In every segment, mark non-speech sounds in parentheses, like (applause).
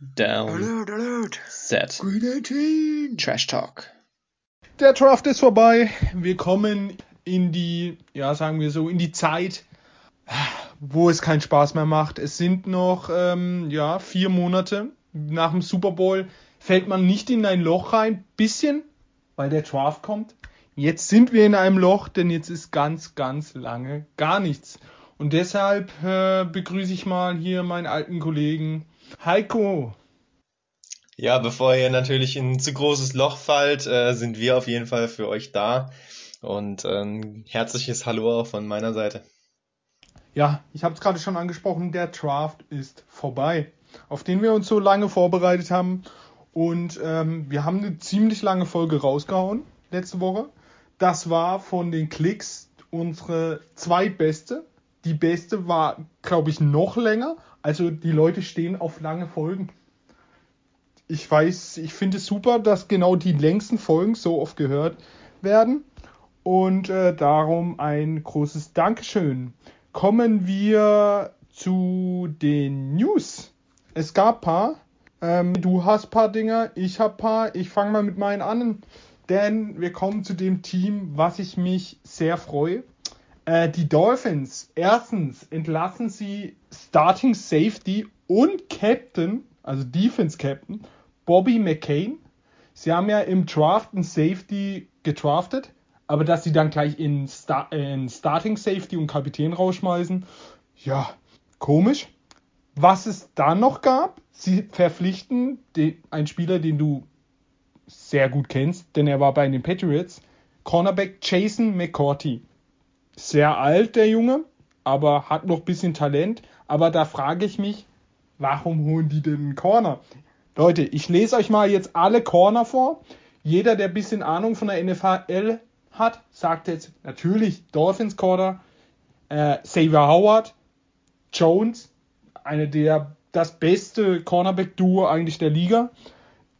Down. Alert, alert. Set. Green 18. Trash Talk. Der Draft ist vorbei. Wir kommen in die, ja, sagen wir so, in die Zeit, wo es keinen Spaß mehr macht. Es sind noch, ähm, ja, vier Monate nach dem Super Bowl. Fällt man nicht in ein Loch rein, bisschen, weil der Draft kommt. Jetzt sind wir in einem Loch, denn jetzt ist ganz, ganz lange gar nichts. Und deshalb äh, begrüße ich mal hier meinen alten Kollegen Heiko. Ja, bevor ihr natürlich in ein zu großes Loch fallt, äh, sind wir auf jeden Fall für euch da. Und ähm, herzliches Hallo auch von meiner Seite. Ja, ich habe es gerade schon angesprochen, der Draft ist vorbei, auf den wir uns so lange vorbereitet haben. Und ähm, wir haben eine ziemlich lange Folge rausgehauen letzte Woche. Das war von den Klicks unsere zweitbeste. Die beste war, glaube ich, noch länger. Also die Leute stehen auf lange Folgen. Ich weiß, ich finde es super, dass genau die längsten Folgen so oft gehört werden. Und äh, darum ein großes Dankeschön. Kommen wir zu den News. Es gab paar. Ähm, du hast paar Dinger, ich hab paar. Ich fange mal mit meinen an. Denn wir kommen zu dem Team, was ich mich sehr freue. Äh, die Dolphins. Erstens entlassen sie Starting Safety und Captain, also Defense Captain, Bobby McCain. Sie haben ja im Draft einen Safety gedraftet, aber dass sie dann gleich in, Star in Starting Safety und Kapitän rausschmeißen, ja, komisch. Was es dann noch gab, sie verpflichten den, einen Spieler, den du sehr gut kennst, denn er war bei den Patriots, Cornerback Jason McCourty. Sehr alt, der Junge, aber hat noch ein bisschen Talent. Aber da frage ich mich, warum holen die denn einen Corner? Leute, ich lese euch mal jetzt alle Corner vor. Jeder, der ein bisschen Ahnung von der NFL hat, sagt jetzt natürlich Dolphins Corner, äh, Xavier Howard, Jones, eine der das beste Cornerback-Duo eigentlich der Liga.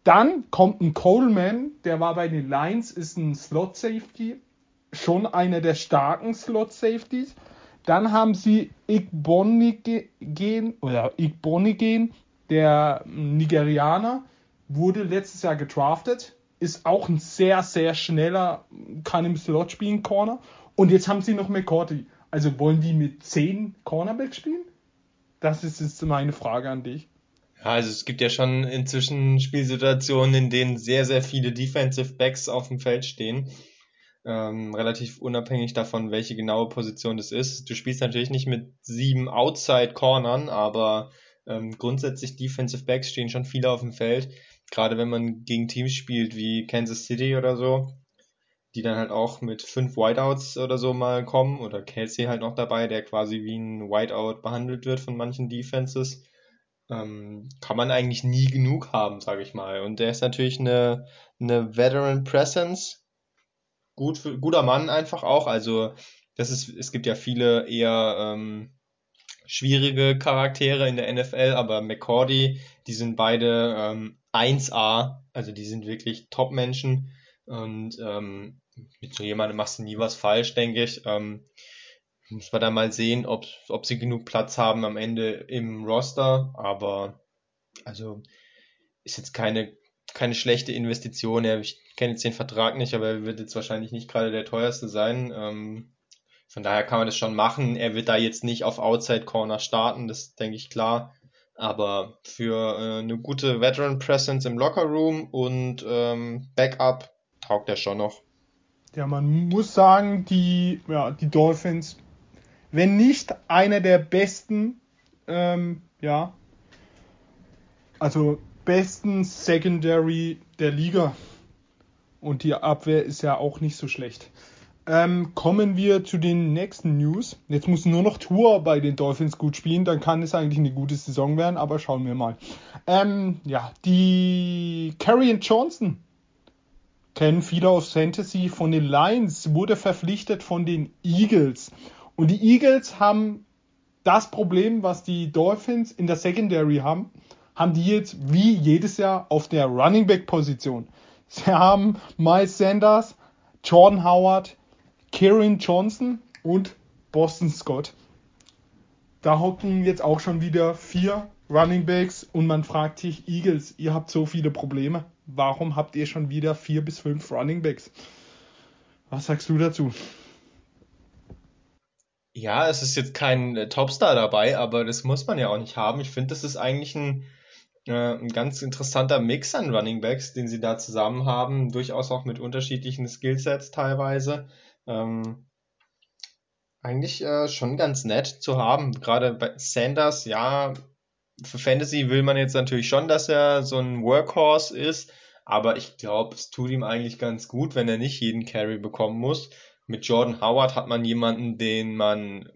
Dann kommt ein Coleman, der war bei den Lions, ist ein Slot-Safety, schon einer der starken Slot-Safeties. Dann haben sie Igbonigen oder Igbonigen, der Nigerianer, wurde letztes Jahr gedraftet, ist auch ein sehr, sehr schneller, kann im Slot spielen, Corner. Und jetzt haben sie noch McCourty. Also wollen die mit 10 Cornerbacks spielen? Das ist jetzt meine Frage an dich. Ja, also es gibt ja schon inzwischen Spielsituationen, in denen sehr, sehr viele Defensive Backs auf dem Feld stehen. Ähm, relativ unabhängig davon, welche genaue Position das ist. Du spielst natürlich nicht mit sieben Outside-Cornern, aber ähm, grundsätzlich Defensive Backs stehen schon viele auf dem Feld. Gerade wenn man gegen Teams spielt wie Kansas City oder so, die dann halt auch mit fünf Whiteouts oder so mal kommen oder Kelsey halt noch dabei, der quasi wie ein Whiteout behandelt wird von manchen Defenses, ähm, kann man eigentlich nie genug haben, sage ich mal. Und der ist natürlich eine, eine Veteran Presence, gut für, guter Mann einfach auch. Also das ist, es gibt ja viele eher ähm, schwierige Charaktere in der NFL, aber McCordy, die sind beide ähm, 1A, also die sind wirklich Top-Menschen und ähm, mit so jemandem machst du nie was falsch, denke ich. Ähm, muss man da mal sehen, ob, ob sie genug Platz haben am Ende im Roster, aber also ist jetzt keine, keine schlechte Investition. Ich kenne jetzt den Vertrag nicht, aber er wird jetzt wahrscheinlich nicht gerade der teuerste sein. Ähm, von daher kann man das schon machen. Er wird da jetzt nicht auf Outside Corner starten, das denke ich klar. Aber für äh, eine gute Veteran Presence im Locker Room und ähm, Backup taugt er schon noch. Ja, man muss sagen, die, ja, die Dolphins, wenn nicht einer der besten, ähm, ja, also besten Secondary der Liga. Und die Abwehr ist ja auch nicht so schlecht. Ähm, kommen wir zu den nächsten News. Jetzt muss nur noch Tour bei den Dolphins gut spielen, dann kann es eigentlich eine gute Saison werden, aber schauen wir mal. Ähm, ja, die Carrion Johnson kennen viele aus Fantasy von den Lions, wurde verpflichtet von den Eagles. Und die Eagles haben das Problem, was die Dolphins in der Secondary haben, haben die jetzt wie jedes Jahr auf der Running Back Position. (laughs) Sie haben Miles Sanders, Jordan Howard, Kieran Johnson und Boston Scott. Da hocken jetzt auch schon wieder vier Running Backs und man fragt sich, Eagles, ihr habt so viele Probleme. Warum habt ihr schon wieder vier bis fünf Running Backs? Was sagst du dazu? Ja, es ist jetzt kein äh, Topstar dabei, aber das muss man ja auch nicht haben. Ich finde, das ist eigentlich ein, ein ganz interessanter Mix an Running Backs, den sie da zusammen haben, durchaus auch mit unterschiedlichen Skillsets teilweise. Ähm, eigentlich äh, schon ganz nett zu haben. Gerade bei Sanders, ja, für Fantasy will man jetzt natürlich schon, dass er so ein Workhorse ist, aber ich glaube, es tut ihm eigentlich ganz gut, wenn er nicht jeden Carry bekommen muss. Mit Jordan Howard hat man jemanden, den man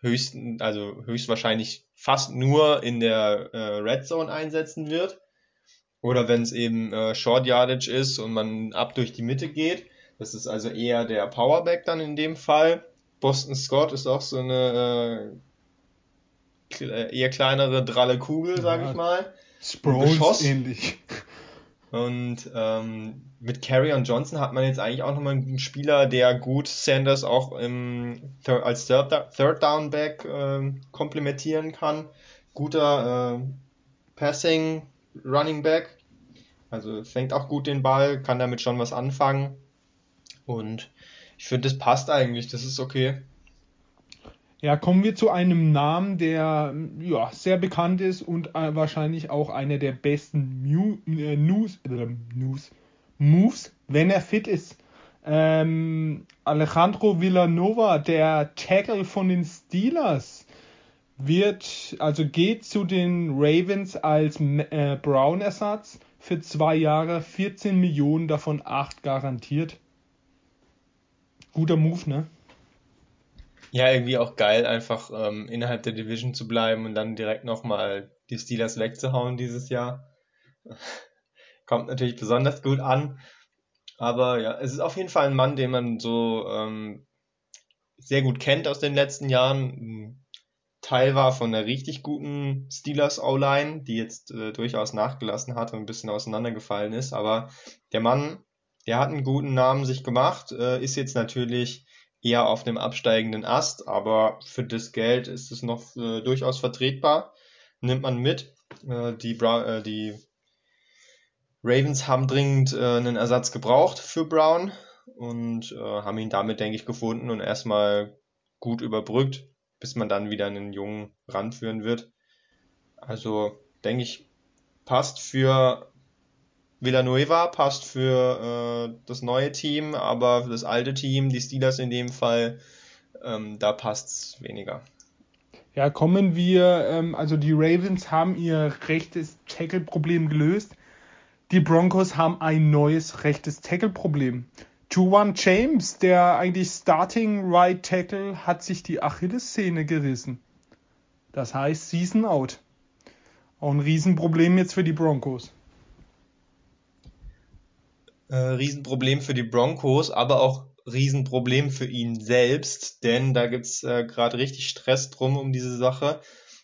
höchsten, also höchstwahrscheinlich fast nur in der äh, Red Zone einsetzen wird. Oder wenn es eben äh, Short Yardage ist und man ab durch die Mitte geht. Das ist also eher der Powerback dann in dem Fall. Boston Scott ist auch so eine äh, eher kleinere dralle Kugel, sag ja, ich mal. Sproles ähnlich. Und ähm, mit Carry und Johnson hat man jetzt eigentlich auch nochmal einen Spieler, der gut Sanders auch im, als Third, Third Down Back äh, komplementieren kann. Guter äh, Passing Running Back. Also fängt auch gut den Ball, kann damit schon was anfangen. Und ich finde, das passt eigentlich, das ist okay. Ja, kommen wir zu einem Namen, der ja, sehr bekannt ist und äh, wahrscheinlich auch einer der besten Mu äh, News, äh, News, Moves, wenn er fit ist. Ähm, Alejandro Villanova, der Tackle von den Steelers, wird, also geht zu den Ravens als äh, Brown-Ersatz für zwei Jahre, 14 Millionen, davon 8 garantiert. Guter Move, ne? Ja, irgendwie auch geil, einfach ähm, innerhalb der Division zu bleiben und dann direkt nochmal die Steelers wegzuhauen dieses Jahr. Kommt natürlich besonders gut an. Aber ja, es ist auf jeden Fall ein Mann, den man so ähm, sehr gut kennt aus den letzten Jahren. Teil war von einer richtig guten Steelers O-Line, die jetzt äh, durchaus nachgelassen hat und ein bisschen auseinandergefallen ist. Aber der Mann, der hat einen guten Namen sich gemacht, äh, ist jetzt natürlich eher auf dem absteigenden Ast, aber für das Geld ist es noch äh, durchaus vertretbar. Nimmt man mit. Äh, die, Bra äh, die Ravens haben dringend äh, einen Ersatz gebraucht für Brown und äh, haben ihn damit, denke ich, gefunden und erstmal gut überbrückt, bis man dann wieder einen Jungen ranführen wird. Also, denke ich, passt für Villanueva passt für äh, das neue Team, aber für das alte Team, die Steelers in dem Fall, ähm, da passt es weniger. Ja, kommen wir, ähm, also die Ravens haben ihr rechtes Tackle-Problem gelöst. Die Broncos haben ein neues rechtes Tackle-Problem. Juwan James, der eigentlich Starting Right Tackle, hat sich die Achillessehne gerissen. Das heißt Season Out. Auch ein Riesenproblem jetzt für die Broncos äh, Riesenproblem für die Broncos, aber auch Riesenproblem für ihn selbst, denn da gibt's äh, gerade richtig Stress drum um diese Sache.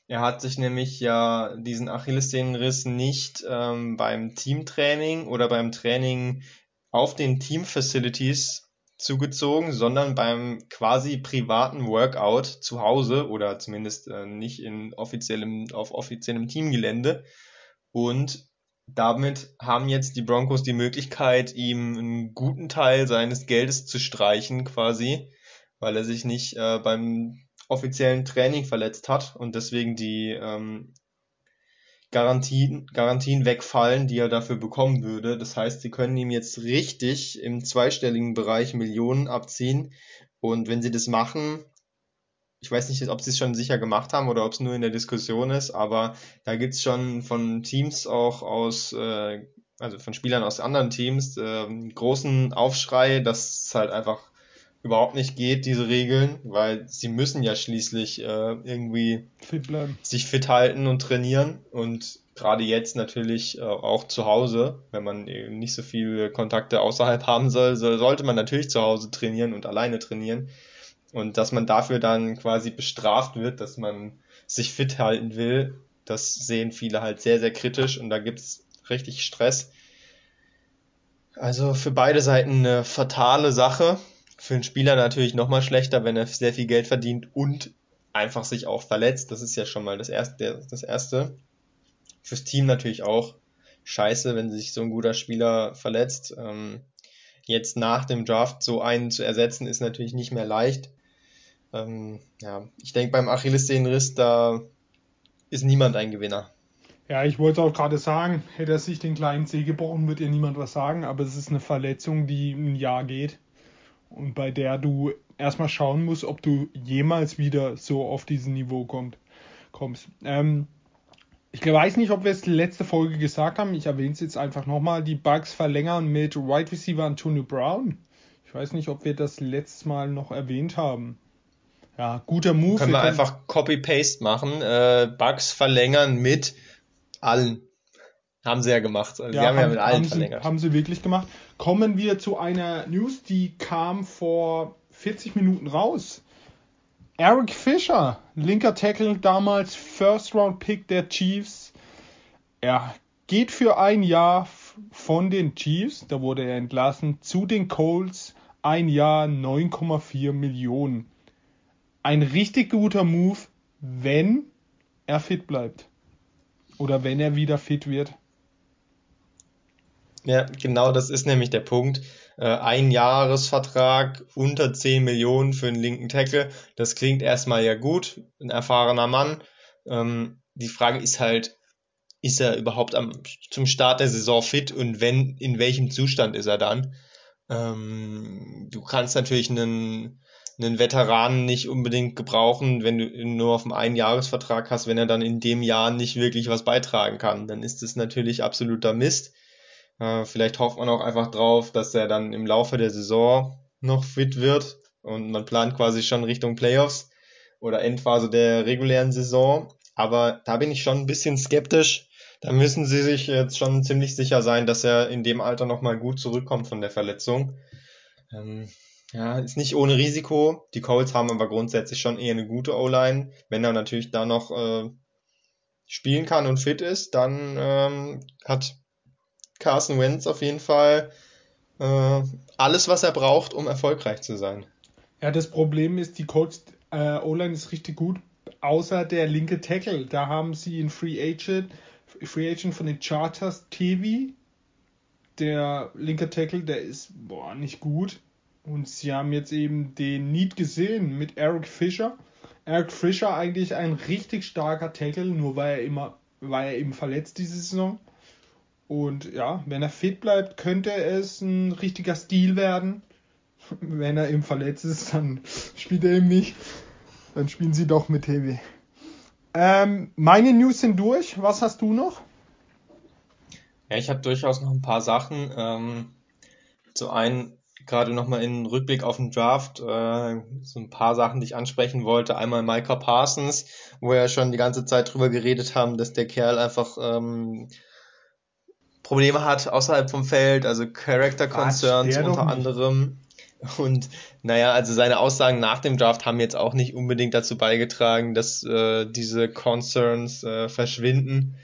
Er hat sich nämlich ja diesen Achillessehnenriss nicht ähm, beim Teamtraining oder beim Training auf den Teamfacilities zugezogen, sondern beim quasi privaten Workout zu Hause oder zumindest äh, nicht in offiziellem, auf offiziellem Teamgelände. Und damit haben jetzt die Broncos die Möglichkeit, ihm einen guten Teil seines Geldes zu streichen, quasi, weil er sich nicht äh, beim offiziellen Training verletzt hat und deswegen die ähm, Garantien, Garantien wegfallen, die er dafür bekommen würde. Das heißt, sie können ihm jetzt richtig im zweistelligen Bereich Millionen abziehen. Und wenn sie das machen, ich weiß nicht, ob sie es schon sicher gemacht haben oder ob es nur in der Diskussion ist, aber da gibt es schon von Teams auch aus, äh, also von Spielern aus anderen Teams, äh, großen Aufschrei, dass es halt einfach überhaupt nicht geht, diese Regeln, weil sie müssen ja schließlich äh, irgendwie fit sich fit halten und trainieren und gerade jetzt natürlich äh, auch zu Hause, wenn man eben nicht so viele Kontakte außerhalb haben soll, so, sollte man natürlich zu Hause trainieren und alleine trainieren. Und dass man dafür dann quasi bestraft wird, dass man sich fit halten will, das sehen viele halt sehr, sehr kritisch und da gibt's richtig Stress. Also für beide Seiten eine fatale Sache. Für den Spieler natürlich nochmal schlechter, wenn er sehr viel Geld verdient und einfach sich auch verletzt. Das ist ja schon mal das erste. Das erste. fürs Team natürlich auch scheiße, wenn sich so ein guter Spieler verletzt. Ähm, jetzt nach dem Draft so einen zu ersetzen, ist natürlich nicht mehr leicht. Ähm, ja, ich denke beim Achillessehnenriss, da ist niemand ein Gewinner. Ja, ich wollte auch gerade sagen, hätte er sich den kleinen Zeh gebrochen, wird ihr niemand was sagen, aber es ist eine Verletzung, die ein Jahr geht und bei der du erstmal schauen musst, ob du jemals wieder so auf dieses Niveau kommt, kommst. Ähm, ich weiß nicht, ob wir es letzte Folge gesagt haben, ich erwähne es jetzt einfach nochmal, die Bugs verlängern mit Wide Receiver Antonio Brown. Ich weiß nicht, ob wir das letztes Mal noch erwähnt haben. Ja, guter Move. Können wir, wir können einfach Copy-Paste machen, äh, Bugs verlängern mit allen. Haben sie ja gemacht. Also ja, sie haben, haben, ja mit allen haben verlängert. Sie, haben sie wirklich gemacht. Kommen wir zu einer News, die kam vor 40 Minuten raus. Eric Fischer, linker Tackle, damals First Round Pick der Chiefs. Er geht für ein Jahr von den Chiefs, da wurde er entlassen, zu den Colts. Ein Jahr 9,4 Millionen. Ein richtig guter Move, wenn er fit bleibt. Oder wenn er wieder fit wird. Ja, genau das ist nämlich der Punkt. Äh, ein Jahresvertrag unter 10 Millionen für einen linken Tackle, das klingt erstmal ja gut, ein erfahrener Mann. Ähm, die Frage ist halt, ist er überhaupt am, zum Start der Saison fit und wenn, in welchem Zustand ist er dann? Ähm, du kannst natürlich einen einen Veteranen nicht unbedingt gebrauchen, wenn du nur auf einem Einjahresvertrag hast, wenn er dann in dem Jahr nicht wirklich was beitragen kann. Dann ist es natürlich absoluter Mist. Äh, vielleicht hofft man auch einfach drauf, dass er dann im Laufe der Saison noch fit wird und man plant quasi schon Richtung Playoffs oder Endphase der regulären Saison. Aber da bin ich schon ein bisschen skeptisch. Da müssen sie sich jetzt schon ziemlich sicher sein, dass er in dem Alter nochmal gut zurückkommt von der Verletzung. Ähm, ja, ist nicht ohne Risiko. Die Colts haben aber grundsätzlich schon eher eine gute O-Line. Wenn er natürlich da noch äh, spielen kann und fit ist, dann ähm, hat Carson Wentz auf jeden Fall äh, alles, was er braucht, um erfolgreich zu sein. Ja, das Problem ist, die Colts äh, O-Line ist richtig gut, außer der linke Tackle. Da haben sie einen Free Agent, Free Agent von den Charters, TV. Der linke Tackle, der ist boah, nicht gut. Und sie haben jetzt eben den Need gesehen mit Eric Fischer. Eric Fischer eigentlich ein richtig starker Tackle, nur weil er immer, weil er eben verletzt diese Saison. Und ja, wenn er fit bleibt, könnte es ein richtiger Stil werden. (laughs) Wenn er eben verletzt ist, dann (laughs) spielt er eben nicht. Dann spielen sie doch mit Heavy. Ähm, meine News sind durch. Was hast du noch? Ja, ich habe durchaus noch ein paar Sachen. Ähm, zu einem gerade nochmal in Rückblick auf den Draft äh, so ein paar Sachen, die ich ansprechen wollte. Einmal Micah Parsons, wo wir ja schon die ganze Zeit drüber geredet haben, dass der Kerl einfach ähm, Probleme hat außerhalb vom Feld, also Character Concerns unter anderem. Und naja, also seine Aussagen nach dem Draft haben jetzt auch nicht unbedingt dazu beigetragen, dass äh, diese Concerns äh, verschwinden.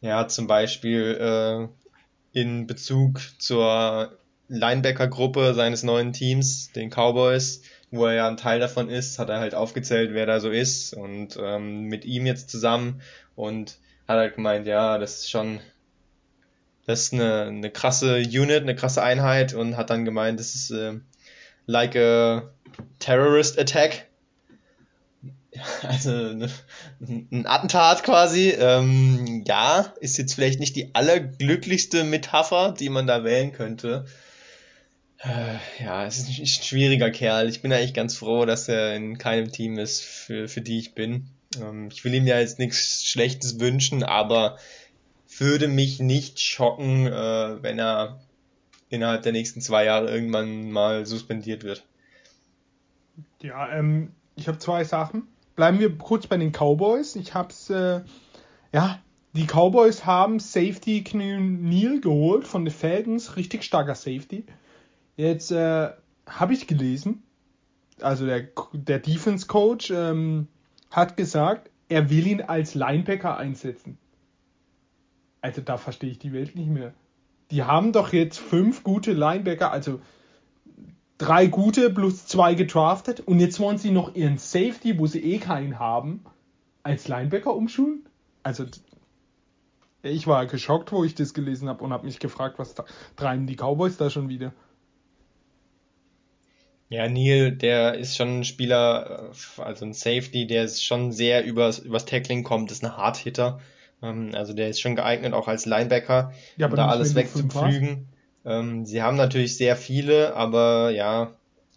Ja, zum Beispiel äh, in Bezug zur Linebacker-Gruppe seines neuen Teams, den Cowboys, wo er ja ein Teil davon ist, hat er halt aufgezählt, wer da so ist und ähm, mit ihm jetzt zusammen und hat halt gemeint, ja, das ist schon, das ist eine, eine krasse Unit, eine krasse Einheit und hat dann gemeint, das ist äh, like a terrorist attack. (laughs) Also ne, ein Attentat quasi. Ähm, ja, ist jetzt vielleicht nicht die allerglücklichste Metapher, die man da wählen könnte. Äh, ja, es ist ein schwieriger Kerl. Ich bin eigentlich ganz froh, dass er in keinem Team ist, für, für die ich bin. Ähm, ich will ihm ja jetzt nichts Schlechtes wünschen, aber würde mich nicht schocken, äh, wenn er innerhalb der nächsten zwei Jahre irgendwann mal suspendiert wird. Ja, ähm, ich habe zwei Sachen. Bleiben wir kurz bei den Cowboys. Ich hab's, äh, ja, die Cowboys haben Safety Neil geholt von den Falcons, richtig starker Safety. Jetzt äh, habe ich gelesen, also der, der Defense Coach ähm, hat gesagt, er will ihn als Linebacker einsetzen. Also da verstehe ich die Welt nicht mehr. Die haben doch jetzt fünf gute Linebacker, also drei gute plus zwei gedraftet und jetzt wollen sie noch ihren Safety, wo sie eh keinen haben, als Linebacker umschulen? Also Ich war geschockt, wo ich das gelesen habe und habe mich gefragt, was treiben die Cowboys da schon wieder? Ja, Neil, der ist schon ein Spieler, äh, also ein Safety, der ist schon sehr übers, übers Tackling kommt, ist ein Hardhitter. Ähm, also der ist schon geeignet, auch als Linebacker, ja, um da alles wegzupflügen. Ähm, sie haben natürlich sehr viele, aber ja,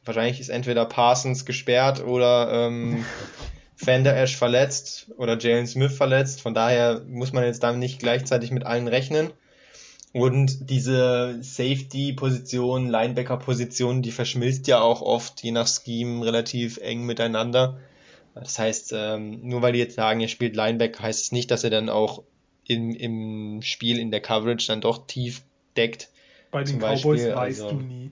wahrscheinlich ist entweder Parsons gesperrt oder ähm, (laughs) Fender Ash verletzt oder Jalen Smith verletzt. Von daher muss man jetzt dann nicht gleichzeitig mit allen rechnen. Und diese Safety-Position, Linebacker-Position, die verschmilzt ja auch oft, je nach Scheme, relativ eng miteinander. Das heißt, ähm, nur weil die jetzt sagen, ihr spielt Linebacker, heißt es nicht, dass er dann auch im, im Spiel in der Coverage dann doch tief deckt. Bei den Cowboys Beispiel. weißt also, du nie.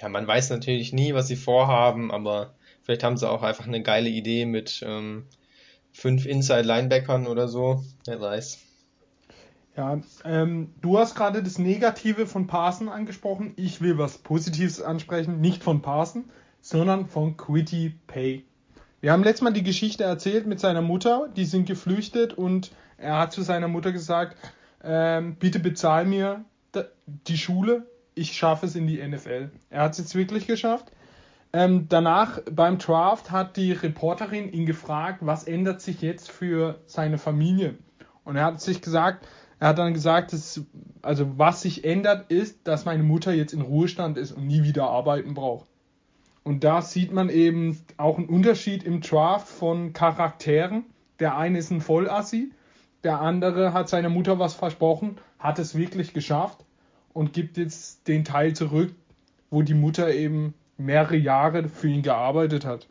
Ja, man weiß natürlich nie, was sie vorhaben, aber vielleicht haben sie auch einfach eine geile Idee mit ähm, fünf Inside-Linebackern oder so. Wer weiß. Ja, ähm, du hast gerade das Negative von Parson angesprochen. Ich will was Positives ansprechen, nicht von Parson, sondern von Quitty Pay. Wir haben letztes Mal die Geschichte erzählt mit seiner Mutter, die sind geflüchtet und er hat zu seiner Mutter gesagt, ähm, bitte bezahl mir die Schule, ich schaffe es in die NFL. Er hat es jetzt wirklich geschafft. Ähm, danach beim Draft hat die Reporterin ihn gefragt, was ändert sich jetzt für seine Familie? Und er hat sich gesagt, er hat dann gesagt, dass, also was sich ändert, ist, dass meine Mutter jetzt in Ruhestand ist und nie wieder arbeiten braucht. Und da sieht man eben auch einen Unterschied im Draft von Charakteren. Der eine ist ein Vollassi, der andere hat seiner Mutter was versprochen, hat es wirklich geschafft und gibt jetzt den Teil zurück, wo die Mutter eben mehrere Jahre für ihn gearbeitet hat.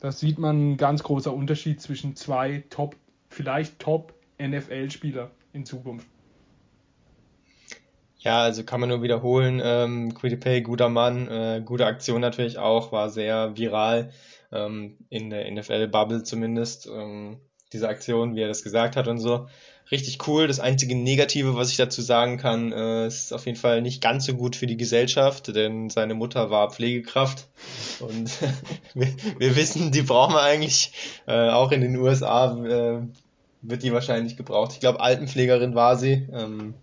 Da sieht man ein ganz großer Unterschied zwischen zwei Top, vielleicht Top NFL-Spieler in Zukunft. Ja, also kann man nur wiederholen, ähm, Quidipay, guter Mann, äh, gute Aktion natürlich auch, war sehr viral, ähm, in der NFL-Bubble zumindest, ähm, diese Aktion, wie er das gesagt hat und so. Richtig cool. Das einzige Negative, was ich dazu sagen kann, äh, ist auf jeden Fall nicht ganz so gut für die Gesellschaft, denn seine Mutter war Pflegekraft und (laughs) wir, wir, wissen, die brauchen wir eigentlich äh, auch in den USA. Äh, wird die wahrscheinlich gebraucht. Ich glaube, Altenpflegerin war sie. Ähm,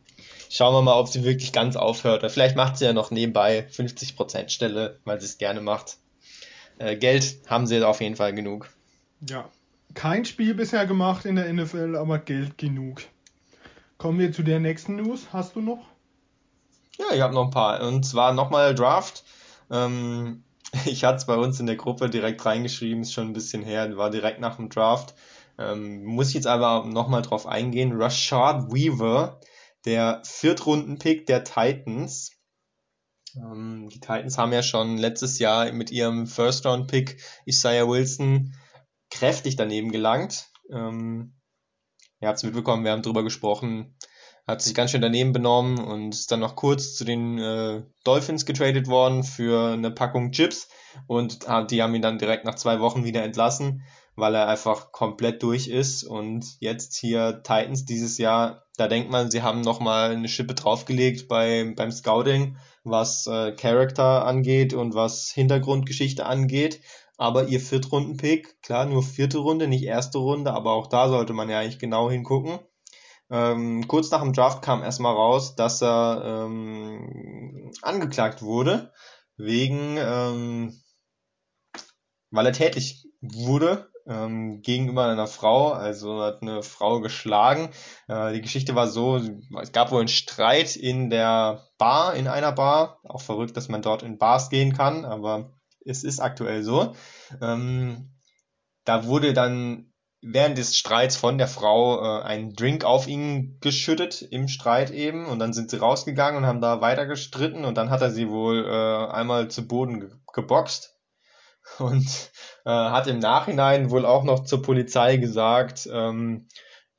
schauen wir mal, ob sie wirklich ganz aufhört. Oder vielleicht macht sie ja noch nebenbei 50% Stelle, weil sie es gerne macht. Äh, Geld haben sie auf jeden Fall genug. Ja, kein Spiel bisher gemacht in der NFL, aber Geld genug. Kommen wir zu der nächsten News. Hast du noch? Ja, ich habe noch ein paar. Und zwar nochmal Draft. Ähm, (laughs) ich hatte es bei uns in der Gruppe direkt reingeschrieben, ist schon ein bisschen her, war direkt nach dem Draft. Ähm, muss ich jetzt aber nochmal drauf eingehen. Rashard Weaver, der Viertrunden-Pick der Titans. Ähm, die Titans haben ja schon letztes Jahr mit ihrem First-Round-Pick Isaiah Wilson kräftig daneben gelangt. Ähm, ihr habt es mitbekommen, wir haben drüber gesprochen. Hat sich ganz schön daneben benommen und ist dann noch kurz zu den äh, Dolphins getradet worden für eine Packung Chips und die haben ihn dann direkt nach zwei Wochen wieder entlassen weil er einfach komplett durch ist. Und jetzt hier Titans dieses Jahr, da denkt man, sie haben nochmal eine Schippe draufgelegt bei, beim Scouting, was äh, Character angeht und was Hintergrundgeschichte angeht. Aber ihr Viertrunden-Pick, klar, nur vierte Runde, nicht erste Runde, aber auch da sollte man ja eigentlich genau hingucken. Ähm, kurz nach dem Draft kam erstmal raus, dass er ähm, angeklagt wurde, wegen, ähm, weil er tätlich wurde ähm, gegenüber einer Frau, also hat eine Frau geschlagen. Äh, die Geschichte war so, es gab wohl einen Streit in der Bar, in einer Bar. Auch verrückt, dass man dort in Bars gehen kann, aber es ist aktuell so. Ähm, da wurde dann während des Streits von der Frau äh, ein Drink auf ihn geschüttet im Streit eben und dann sind sie rausgegangen und haben da weiter gestritten und dann hat er sie wohl äh, einmal zu Boden ge geboxt und äh, hat im Nachhinein wohl auch noch zur Polizei gesagt, ähm,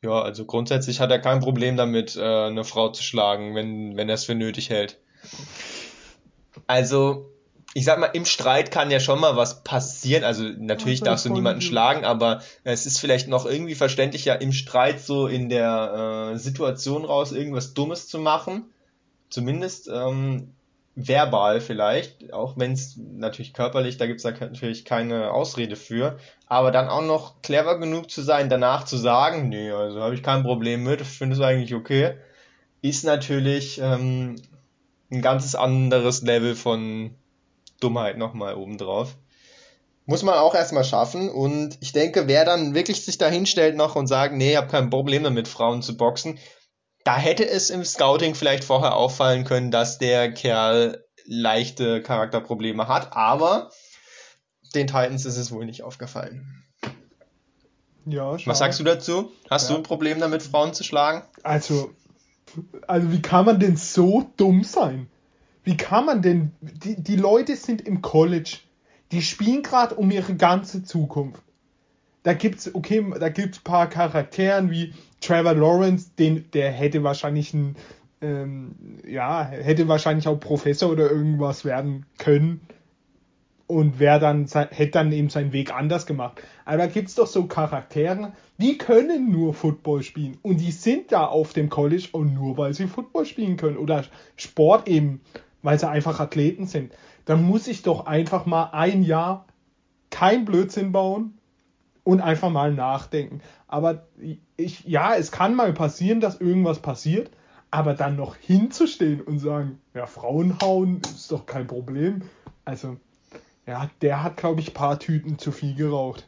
ja, also grundsätzlich hat er kein Problem damit, äh, eine Frau zu schlagen, wenn, wenn er es für nötig hält. Also, ich sag mal, im Streit kann ja schon mal was passieren. Also natürlich darfst du niemanden schlagen, aber es ist vielleicht noch irgendwie verständlicher, im Streit so in der äh, Situation raus irgendwas Dummes zu machen. Zumindest ähm, verbal vielleicht, auch wenn es natürlich körperlich, da gibt es natürlich keine Ausrede für, aber dann auch noch clever genug zu sein, danach zu sagen, nee, also habe ich kein Problem mit, finde es eigentlich okay, ist natürlich ähm, ein ganzes anderes Level von Dummheit nochmal obendrauf. Muss man auch erstmal schaffen. Und ich denke, wer dann wirklich sich da hinstellt noch und sagt, nee, ich habe kein Problem damit, Frauen zu boxen, da hätte es im Scouting vielleicht vorher auffallen können, dass der Kerl leichte Charakterprobleme hat, aber den Titans ist es wohl nicht aufgefallen. Ja, Was sagst du dazu? Hast ja. du ein Problem damit, Frauen zu schlagen? Also, also wie kann man denn so dumm sein? Wie kann man denn, die, die Leute sind im College, die spielen gerade um ihre ganze Zukunft. Da gibt's, okay, da gibt's paar Charakteren wie Trevor Lawrence, den, der hätte wahrscheinlich ein, ähm, ja, hätte wahrscheinlich auch Professor oder irgendwas werden können und wer dann hätte dann eben seinen Weg anders gemacht. Aber da gibt's doch so Charaktere, die können nur Football spielen und die sind da auf dem College und nur weil sie Football spielen können oder Sport eben, weil sie einfach Athleten sind. Dann muss ich doch einfach mal ein Jahr kein Blödsinn bauen und einfach mal nachdenken. Aber ich, ja, es kann mal passieren, dass irgendwas passiert, aber dann noch hinzustehen und sagen, ja, Frauen hauen ist doch kein Problem. Also, ja, der hat, glaube ich, ein paar Tüten zu viel geraucht.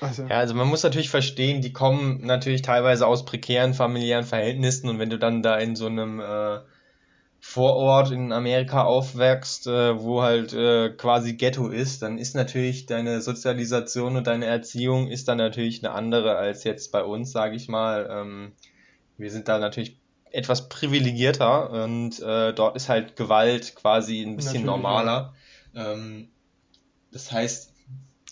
Also. Ja, also man muss natürlich verstehen, die kommen natürlich teilweise aus prekären familiären Verhältnissen und wenn du dann da in so einem äh, Vorort in Amerika aufwächst, äh, wo halt äh, quasi Ghetto ist, dann ist natürlich deine Sozialisation und deine Erziehung ist dann natürlich eine andere als jetzt bei uns, sage ich mal. Ähm, wir sind da natürlich etwas privilegierter und äh, dort ist halt Gewalt quasi ein bisschen natürlich, normaler. Ähm, das heißt,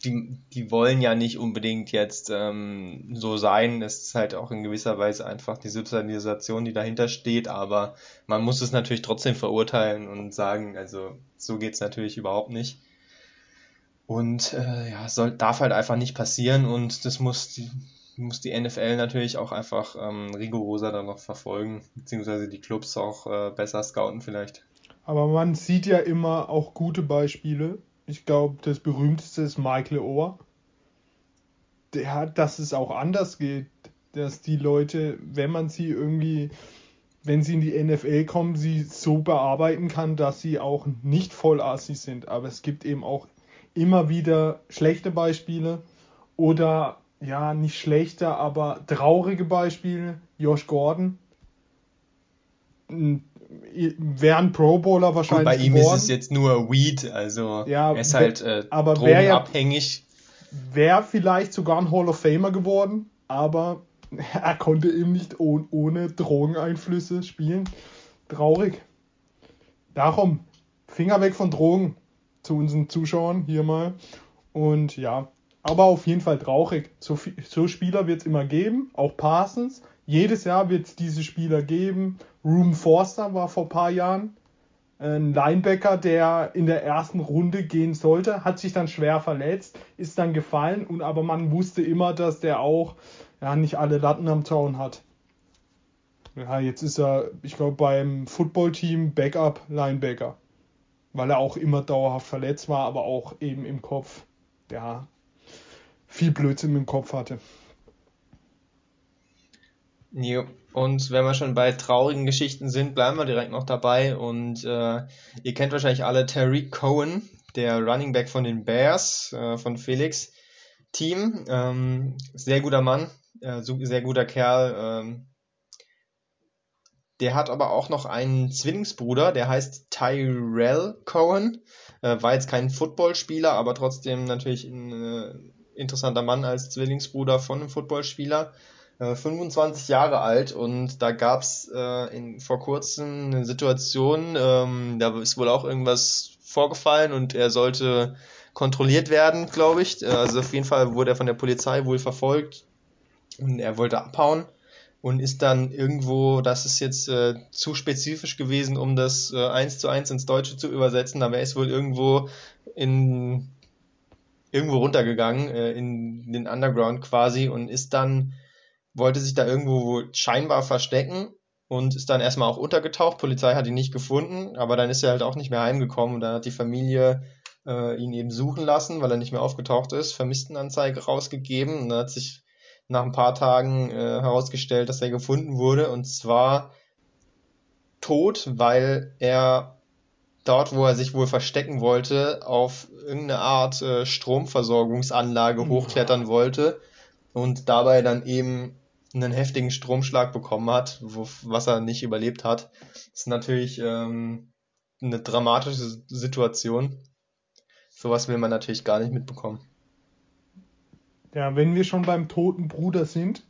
die, die wollen ja nicht unbedingt jetzt ähm, so sein. Es ist halt auch in gewisser Weise einfach die Sozialisation, die dahinter steht, aber man muss es natürlich trotzdem verurteilen und sagen, also so geht's natürlich überhaupt nicht. Und äh, ja, soll, darf halt einfach nicht passieren und das muss die, muss die NFL natürlich auch einfach ähm, rigoroser dann noch verfolgen, beziehungsweise die Clubs auch äh, besser scouten vielleicht. Aber man sieht ja immer auch gute Beispiele ich glaube, das berühmteste ist Michael Ohr. Der hat, dass es auch anders geht, dass die Leute, wenn man sie irgendwie, wenn sie in die NFL kommen, sie so bearbeiten kann, dass sie auch nicht voll Assi sind. Aber es gibt eben auch immer wieder schlechte Beispiele oder ja, nicht schlechte, aber traurige Beispiele. Josh Gordon, wäre ein Pro Bowler wahrscheinlich. Gut, bei ihm geworden. ist es jetzt nur Weed, also ja, er ist halt äh, aber drogenabhängig. Wäre vielleicht sogar ein Hall of Famer geworden, aber (laughs) er konnte eben nicht ohne, ohne Drogeneinflüsse spielen. Traurig. Darum, Finger weg von Drogen zu unseren Zuschauern hier mal. Und ja, aber auf jeden Fall traurig. So, so Spieler wird es immer geben, auch Parsons. Jedes Jahr wird es diese Spieler geben. Room Forster war vor ein paar Jahren ein Linebacker, der in der ersten Runde gehen sollte, hat sich dann schwer verletzt, ist dann gefallen und aber man wusste immer, dass der auch ja nicht alle Latten am Zaun hat. Ja, jetzt ist er, ich glaube, beim Footballteam Backup Linebacker, weil er auch immer dauerhaft verletzt war, aber auch eben im Kopf, ja, viel Blödsinn im Kopf hatte. Jo. Und wenn wir schon bei traurigen Geschichten sind, bleiben wir direkt noch dabei. Und äh, ihr kennt wahrscheinlich alle Tariq Cohen, der Running Back von den Bears, äh, von Felix Team. Ähm, sehr guter Mann, äh, sehr guter Kerl. Ähm, der hat aber auch noch einen Zwillingsbruder, der heißt Tyrell Cohen. Äh, war jetzt kein Footballspieler, aber trotzdem natürlich ein äh, interessanter Mann als Zwillingsbruder von einem Footballspieler. 25 äh, Jahre alt und da gab's äh, vor kurzem eine Situation, ähm, da ist wohl auch irgendwas vorgefallen und er sollte kontrolliert werden, glaube ich. Äh, also auf jeden Fall wurde er von der Polizei wohl verfolgt und er wollte abhauen und ist dann irgendwo, das ist jetzt äh, zu spezifisch gewesen, um das äh, eins zu eins ins Deutsche zu übersetzen, aber er ist wohl irgendwo in irgendwo runtergegangen, äh, in den Underground quasi und ist dann wollte sich da irgendwo scheinbar verstecken und ist dann erstmal auch untergetaucht. Polizei hat ihn nicht gefunden, aber dann ist er halt auch nicht mehr heimgekommen und dann hat die Familie äh, ihn eben suchen lassen, weil er nicht mehr aufgetaucht ist, Vermisstenanzeige rausgegeben und dann hat sich nach ein paar Tagen äh, herausgestellt, dass er gefunden wurde und zwar tot, weil er dort, wo er sich wohl verstecken wollte, auf irgendeine Art äh, Stromversorgungsanlage hochklettern wollte und dabei dann eben einen heftigen Stromschlag bekommen hat, wo, was er nicht überlebt hat. Das ist natürlich ähm, eine dramatische Situation. Sowas will man natürlich gar nicht mitbekommen. Ja, wenn wir schon beim toten Bruder sind.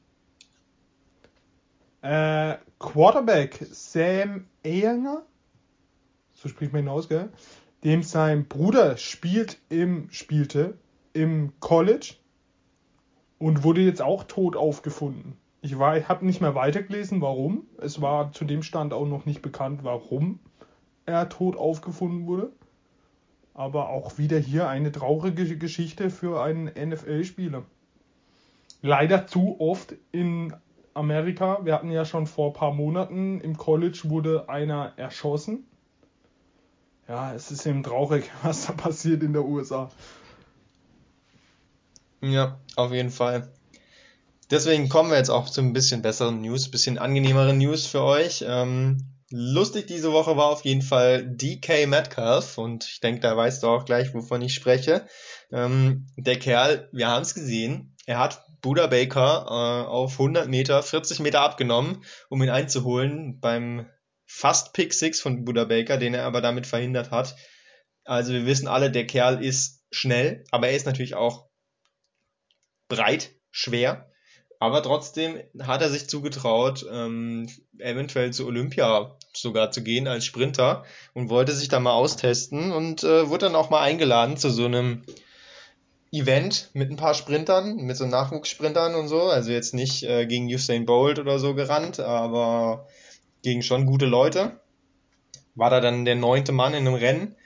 Äh, Quarterback Sam Ehringer, so spricht man ihn aus, gell? Dem sein Bruder spielt im, spielte im College und wurde jetzt auch tot aufgefunden. Ich habe nicht mehr weitergelesen, warum. Es war zu dem Stand auch noch nicht bekannt, warum er tot aufgefunden wurde. Aber auch wieder hier eine traurige Geschichte für einen NFL-Spieler. Leider zu oft in Amerika. Wir hatten ja schon vor ein paar Monaten im College wurde einer erschossen. Ja, es ist eben traurig, (laughs) was da passiert in der USA. Ja, auf jeden Fall. Deswegen kommen wir jetzt auch zu ein bisschen besseren News, bisschen angenehmeren News für euch. Ähm, lustig diese Woche war auf jeden Fall DK Metcalf und ich denke, da weißt du auch gleich, wovon ich spreche. Ähm, der Kerl, wir haben es gesehen, er hat Buda Baker äh, auf 100 Meter, 40 Meter abgenommen, um ihn einzuholen beim fast Pick 6 von Buda Baker, den er aber damit verhindert hat. Also wir wissen alle, der Kerl ist schnell, aber er ist natürlich auch breit, schwer aber trotzdem hat er sich zugetraut, ähm, eventuell zu Olympia sogar zu gehen als Sprinter und wollte sich da mal austesten und äh, wurde dann auch mal eingeladen zu so einem Event mit ein paar Sprintern, mit so Nachwuchssprintern und so. Also jetzt nicht äh, gegen Usain Bolt oder so gerannt, aber gegen schon gute Leute. War da dann der neunte Mann in einem Rennen,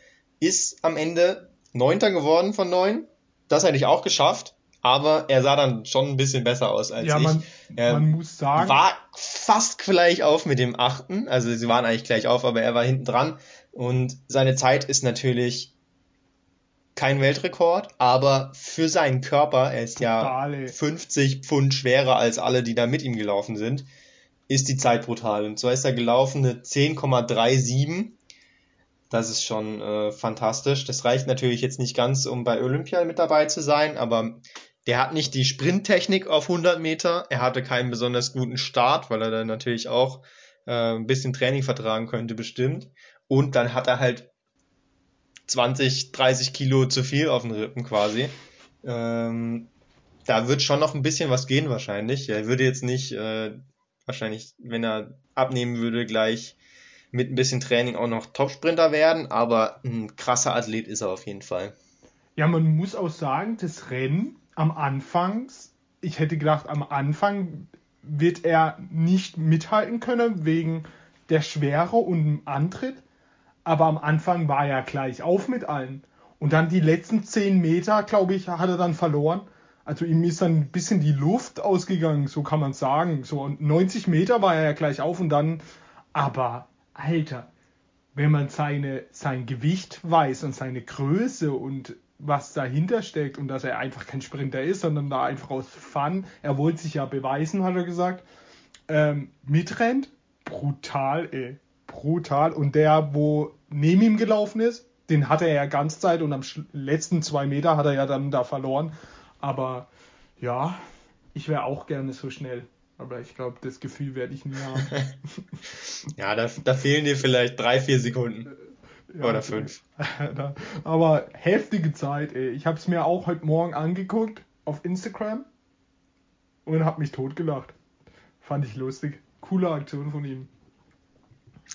ist am Ende neunter geworden von neun. Das hätte ich auch geschafft aber er sah dann schon ein bisschen besser aus als ja, ich. Man, er man muss sagen. War fast gleich auf mit dem achten, also sie waren eigentlich gleich auf, aber er war hinten dran und seine Zeit ist natürlich kein Weltrekord, aber für seinen Körper, er ist brutal, ja ey. 50 Pfund schwerer als alle, die da mit ihm gelaufen sind, ist die Zeit brutal. Und zwar ist er gelaufen eine 10,37. Das ist schon äh, fantastisch. Das reicht natürlich jetzt nicht ganz, um bei Olympia mit dabei zu sein, aber der hat nicht die Sprinttechnik auf 100 Meter. Er hatte keinen besonders guten Start, weil er dann natürlich auch äh, ein bisschen Training vertragen könnte, bestimmt. Und dann hat er halt 20, 30 Kilo zu viel auf den Rippen quasi. Ähm, da wird schon noch ein bisschen was gehen wahrscheinlich. Er würde jetzt nicht äh, wahrscheinlich, wenn er abnehmen würde, gleich mit ein bisschen Training auch noch Topsprinter werden, aber ein krasser Athlet ist er auf jeden Fall. Ja, man muss auch sagen, das Rennen am Anfang, ich hätte gedacht, am Anfang wird er nicht mithalten können wegen der Schwere und dem Antritt. Aber am Anfang war er gleich auf mit allen. Und dann die letzten 10 Meter, glaube ich, hat er dann verloren. Also ihm ist dann ein bisschen die Luft ausgegangen, so kann man sagen. So 90 Meter war er ja gleich auf und dann, aber Alter, wenn man seine, sein Gewicht weiß und seine Größe und was dahinter steckt und dass er einfach kein Sprinter ist, sondern da einfach aus Fun, er wollte sich ja beweisen, hat er gesagt, ähm, mitrennt, brutal, ey, brutal. Und der, wo neben ihm gelaufen ist, den hatte er ja ganz Zeit und am letzten zwei Meter hat er ja dann da verloren. Aber ja, ich wäre auch gerne so schnell. Aber ich glaube, das Gefühl werde ich nie haben. (laughs) ja, da, da fehlen dir vielleicht drei, vier Sekunden. Ja, Oder fünf. (laughs) Aber heftige Zeit, ey. Ich habe es mir auch heute Morgen angeguckt auf Instagram und habe mich totgelacht. Fand ich lustig. Coole Aktion von ihm.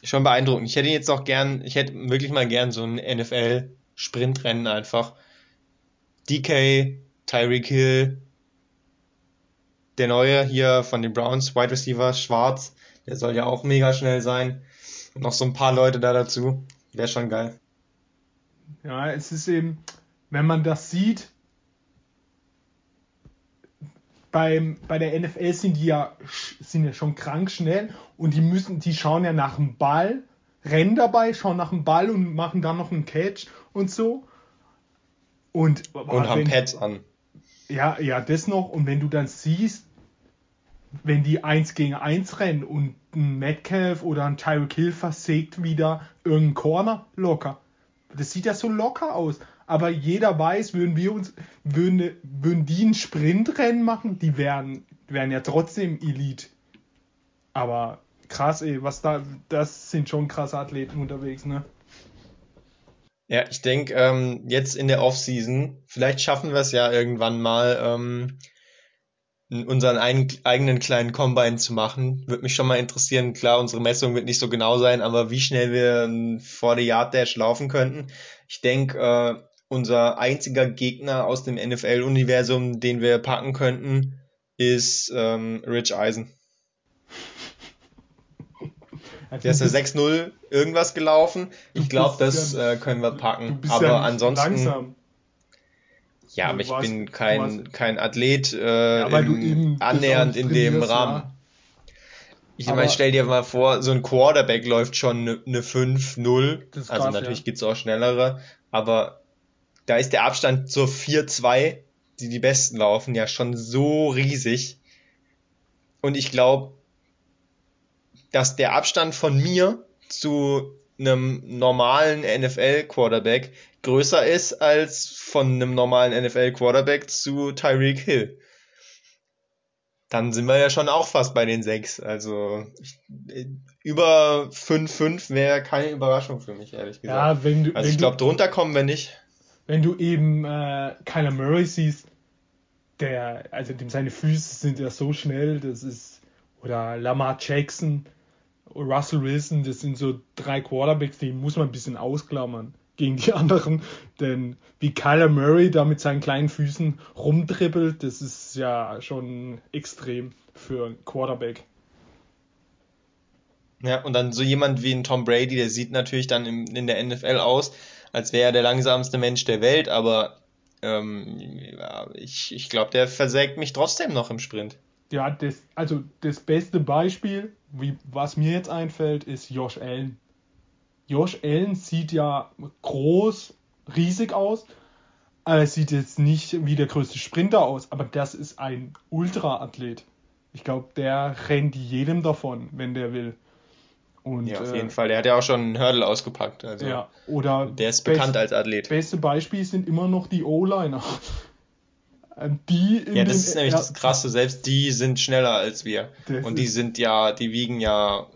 Schon beeindruckend. Ich hätte jetzt auch gern, ich hätte wirklich mal gern so ein NFL-Sprintrennen einfach. DK, Tyreek Hill, der neue hier von den Browns, Wide Receiver, Schwarz, der soll ja auch mega schnell sein. Und noch so ein paar Leute da dazu. Wäre schon geil. Ja, es ist eben, wenn man das sieht, beim, bei der NFL sind die ja, sind ja schon krank schnell und die müssen, die schauen ja nach dem Ball, rennen dabei, schauen nach dem Ball und machen dann noch einen Catch und so. Und, und haben wenn, Pads an. Ja, ja, das noch. Und wenn du dann siehst, wenn die eins gegen eins rennen und ein Metcalf oder ein Tyreek Hill versägt wieder irgendeinen Corner locker. Das sieht ja so locker aus. Aber jeder weiß, würden wir uns, würden, würden die ein Sprintrennen machen, die wären, wären ja trotzdem Elite. Aber krass, ey, was da, das sind schon krasse Athleten unterwegs, ne? Ja, ich denke, ähm, jetzt in der Offseason, vielleicht schaffen wir es ja irgendwann mal, ähm, unseren eigenen kleinen Combine zu machen. Würde mich schon mal interessieren. Klar, unsere Messung wird nicht so genau sein, aber wie schnell wir vor der Yard Dash laufen könnten. Ich denke, äh, unser einziger Gegner aus dem NFL-Universum, den wir packen könnten, ist ähm, Rich Eisen. (laughs) Der ist ja 6-0 irgendwas gelaufen. Ich glaube, das äh, können wir packen. aber ja ansonsten. Langsam. Ja, aber ich warst, bin kein, kein Athlet äh, ja, im, annähernd in dem Rahmen. Ja. Ich meine, stell dir mal vor, so ein Quarterback läuft schon eine ne 5-0. Also natürlich ja. gibt's auch schnellere, aber da ist der Abstand zur 4-2, die die Besten laufen, ja schon so riesig. Und ich glaube, dass der Abstand von mir zu einem normalen NFL-Quarterback größer ist als von einem normalen NFL-Quarterback zu Tyreek Hill. Dann sind wir ja schon auch fast bei den sechs. Also ich, über 5-5 wäre keine Überraschung für mich, ehrlich gesagt. Ja, wenn du, also ich glaube, drunter kommen wir nicht wenn du eben äh, Kyler Murray siehst, der, also dem seine Füße sind ja so schnell, das ist, oder Lamar Jackson, Russell Wilson, das sind so drei Quarterbacks, die muss man ein bisschen ausklammern gegen die (laughs) anderen, denn wie Kyler Murray da mit seinen kleinen Füßen rumtrippelt, das ist ja schon extrem für einen Quarterback. Ja, und dann so jemand wie ein Tom Brady, der sieht natürlich dann im, in der NFL aus, als wäre er der langsamste Mensch der Welt, aber ähm, ja, ich, ich glaube, der versägt mich trotzdem noch im Sprint. Ja, das, also das beste Beispiel, wie, was mir jetzt einfällt, ist Josh Allen. Josh Allen sieht ja groß, riesig aus, er sieht jetzt nicht wie der größte Sprinter aus, aber das ist ein Ultra-Athlet. Ich glaube, der rennt jedem davon, wenn der will. Und, ja, auf jeden äh, Fall. Der hat ja auch schon einen Hurdle ausgepackt. Also ja, oder der ist bekannt als Athlet. Beste Beispiel sind immer noch die O-Liner. (laughs) Die ja, das ist nämlich das Krasse. Selbst die sind schneller als wir. Und die sind ja, die wiegen ja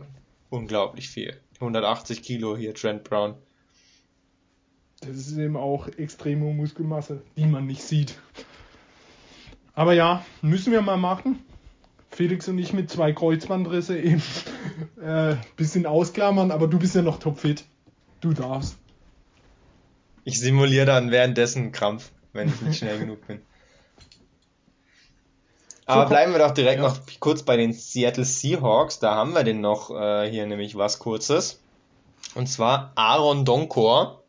unglaublich viel. 180 Kilo hier, Trent Brown. Das ist eben auch extreme Muskelmasse, die man nicht sieht. Aber ja, müssen wir mal machen. Felix und ich mit zwei Kreuzbandrisse eben (laughs) äh, bisschen ausklammern, aber du bist ja noch topfit. Du darfst. Ich simuliere dann währenddessen Krampf, wenn ich nicht schnell genug bin. Aber bleiben wir doch direkt ja. noch kurz bei den Seattle Seahawks. Da haben wir denn noch äh, hier nämlich was Kurzes. Und zwar Aaron Donkor.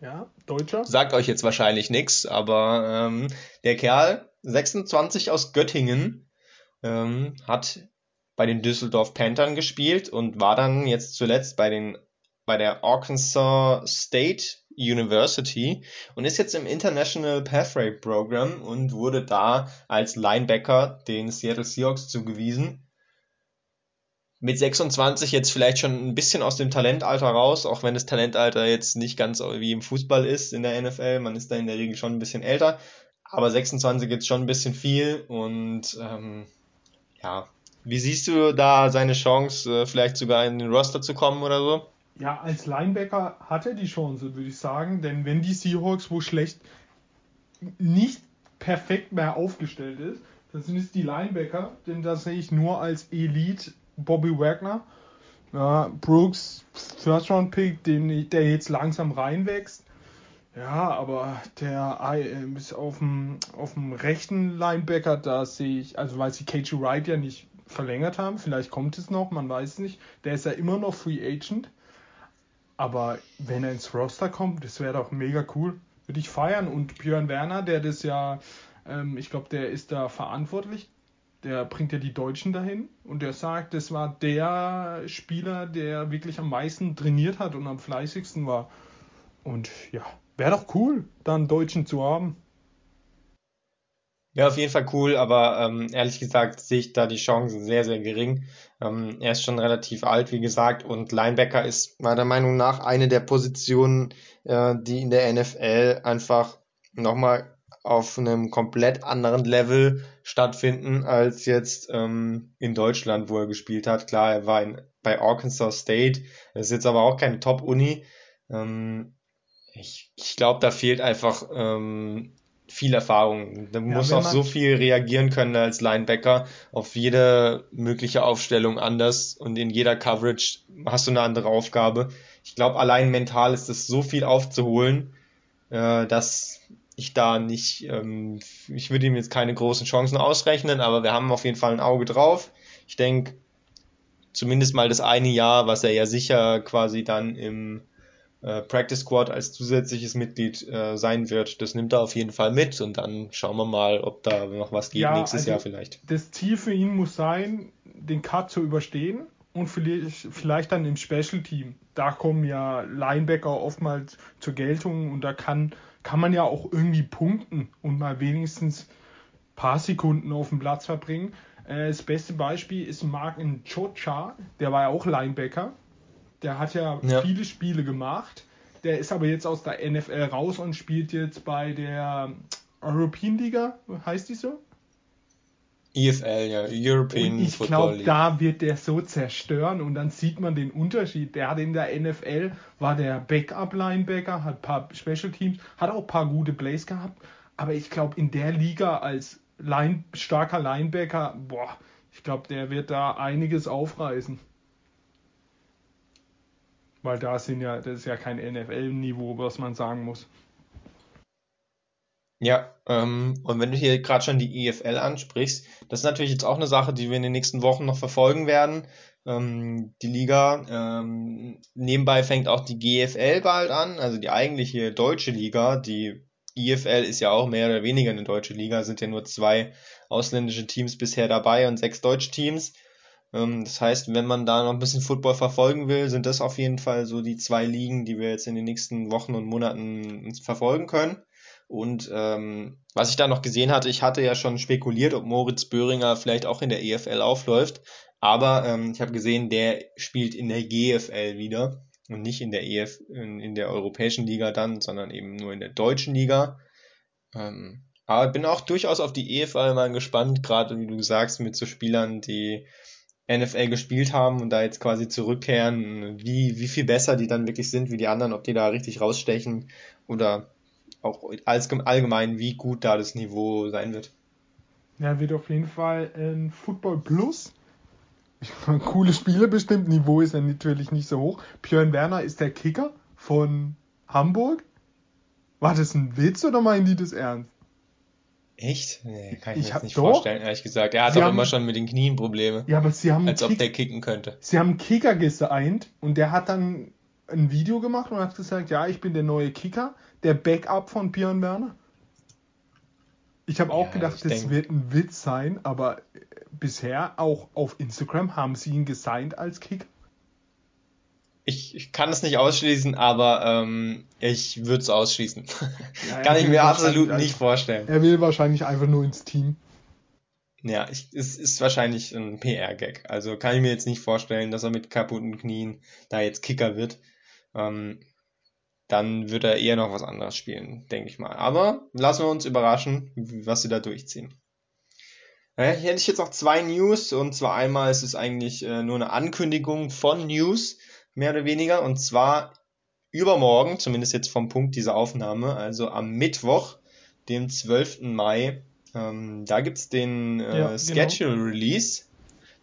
Ja, Deutscher. Sagt euch jetzt wahrscheinlich nichts, aber ähm, der Kerl, 26 aus Göttingen, ähm, hat bei den Düsseldorf Panthern gespielt und war dann jetzt zuletzt bei den bei der Arkansas State University und ist jetzt im International Pathway Program und wurde da als Linebacker den Seattle Seahawks zugewiesen. Mit 26 jetzt vielleicht schon ein bisschen aus dem Talentalter raus, auch wenn das Talentalter jetzt nicht ganz wie im Fußball ist in der NFL. Man ist da in der Regel schon ein bisschen älter. Aber 26 jetzt schon ein bisschen viel und ähm, ja, wie siehst du da seine Chance, äh, vielleicht sogar in den Roster zu kommen oder so? Ja, als Linebacker hat er die Chance, würde ich sagen, denn wenn die Seahawks wo schlecht nicht perfekt mehr aufgestellt ist, dann sind es die Linebacker, denn da sehe ich nur als Elite Bobby Wagner, ja, Brooks First Round Pick, den, der jetzt langsam reinwächst. Ja, aber der äh, ist auf dem, auf dem rechten Linebacker, da sehe ich, also weil sie KG Wright ja nicht verlängert haben, vielleicht kommt es noch, man weiß es nicht. Der ist ja immer noch Free Agent. Aber wenn er ins Roster kommt, das wäre doch mega cool. Würde ich feiern. Und Björn Werner, der das ja Ähm, ich glaube, der ist da verantwortlich. Der bringt ja die Deutschen dahin und der sagt, das war der Spieler, der wirklich am meisten trainiert hat und am fleißigsten war. Und ja, wäre doch cool, da einen Deutschen zu haben. Ja, auf jeden Fall cool, aber ähm, ehrlich gesagt sehe ich da die Chancen sehr, sehr gering. Ähm, er ist schon relativ alt, wie gesagt, und Linebacker ist meiner Meinung nach eine der Positionen, äh, die in der NFL einfach nochmal auf einem komplett anderen Level stattfinden als jetzt ähm, in Deutschland, wo er gespielt hat. Klar, er war in, bei Arkansas State, ist jetzt aber auch keine Top-Uni. Ähm, ich ich glaube, da fehlt einfach ähm, viel Erfahrung. Da Ja, muss wenn auf so viel reagieren können als Linebacker, auf jede mögliche Aufstellung anders und in jeder Coverage hast du eine andere Aufgabe. Ich glaube, allein mental ist es so viel aufzuholen, äh, dass ich da nicht, ähm, ich würde ihm jetzt keine großen Chancen ausrechnen, aber wir haben auf jeden Fall ein Auge drauf. Ich denke, zumindest mal das eine Jahr, was er ja sicher quasi dann im äh, Practice Squad als zusätzliches Mitglied äh, sein wird, das nimmt er auf jeden Fall mit und dann schauen wir mal, ob da noch was geht Ja, nächstes also- Jahr vielleicht. Das Ziel für ihn muss sein, den Cut zu überstehen und vielleicht, vielleicht dann im Special Team. Da kommen ja Linebacker oftmals zur Geltung und da kann, kann man ja auch irgendwie punkten und mal wenigstens ein paar Sekunden auf dem Platz verbringen. Äh, Das beste Beispiel ist Mark Chocha, der war ja auch Linebacker. Der hat ja, Ja. viele Spiele gemacht. Der ist aber jetzt aus der NFL raus und spielt jetzt bei der European Liga, heißt die so? EFL, ja, European Und ich Football glaube, League. da wird der so zerstören und dann sieht man den Unterschied. Der hat in der NFL, war der Backup-Linebacker, hat ein paar Special Teams, hat auch ein paar gute Plays gehabt, aber ich glaube, in der Liga als Line, starker Linebacker, boah, ich glaube, der wird da einiges aufreißen. Weil da sind ja, das ist ja kein NFL-Niveau, was man sagen muss. Ja, ähm, und wenn du hier gerade schon die EFL ansprichst, das ist natürlich jetzt auch eine Sache, die wir in den nächsten Wochen noch verfolgen werden. Ähm, die Liga, ähm, nebenbei fängt auch die GFL bald an, also die eigentliche deutsche Liga. Die EFL ist ja auch mehr oder weniger eine deutsche Liga, sind ja nur zwei ausländische Teams bisher dabei und sechs deutsche Teams. Ähm, das heißt, wenn man da noch ein bisschen Football verfolgen will, sind das auf jeden Fall so die zwei Ligen, die wir jetzt in den nächsten Wochen und Monaten verfolgen können. Und ähm, was ich da noch gesehen hatte, ich hatte ja schon spekuliert, ob Moritz Böhringer vielleicht auch in der EFL aufläuft. Aber ähm, ich habe gesehen, der spielt in der GFL wieder und nicht in der EF, in, in der europäischen Liga dann, sondern eben nur in der deutschen Liga. Ähm, aber bin auch durchaus auf die EFL mal gespannt, gerade wie du sagst, mit so Spielern, die NFL gespielt haben und da jetzt quasi zurückkehren, wie, wie viel besser die dann wirklich sind wie die anderen, ob die da richtig rausstechen oder auch allgemein, wie gut da das Niveau sein wird. Ja, wird auf jeden Fall ein Football Plus. Coole Spiele bestimmt. Niveau ist ja natürlich nicht so hoch. Björn Werner ist der Kicker von Hamburg. War das ein Witz oder meinen die das ernst? Echt? Nee, kann ich, Ich mir hab- jetzt nicht doch. vorstellen, ehrlich gesagt. Er hat Sie doch haben- immer schon mit den Knien Probleme. Ja, aber sie haben, Als ob der kicken könnte. sie haben einen Kicker gesigned und der hat dann ein Video gemacht und hat gesagt, ja, ich bin der neue Kicker, der Backup von Björn Werner. Ich habe auch Ja, gedacht, das denk- wird ein Witz sein, aber bisher auch auf Instagram haben sie ihn gesigned als Kicker. Ich, ich kann es nicht ausschließen, aber ähm, ich würde es ausschließen. (laughs) Ja, kann ich mir absolut nicht vorstellen. Er will wahrscheinlich einfach nur ins Team. Ja, ich, es ist wahrscheinlich ein PR-Gag. Also kann ich mir jetzt nicht vorstellen, dass er mit kaputten Knien da jetzt Kicker wird. Ähm, dann wird er eher noch was anderes spielen, denke ich mal. Aber lassen wir uns überraschen, was sie da durchziehen. Naja, hier hätte ich jetzt noch zwei News und zwar einmal ist es eigentlich äh, nur eine Ankündigung von News, mehr oder weniger, und zwar übermorgen, zumindest jetzt vom Punkt dieser Aufnahme, also am Mittwoch, dem 12. Mai, ähm, da gibt's den äh, Ja, genau. Schedule Release.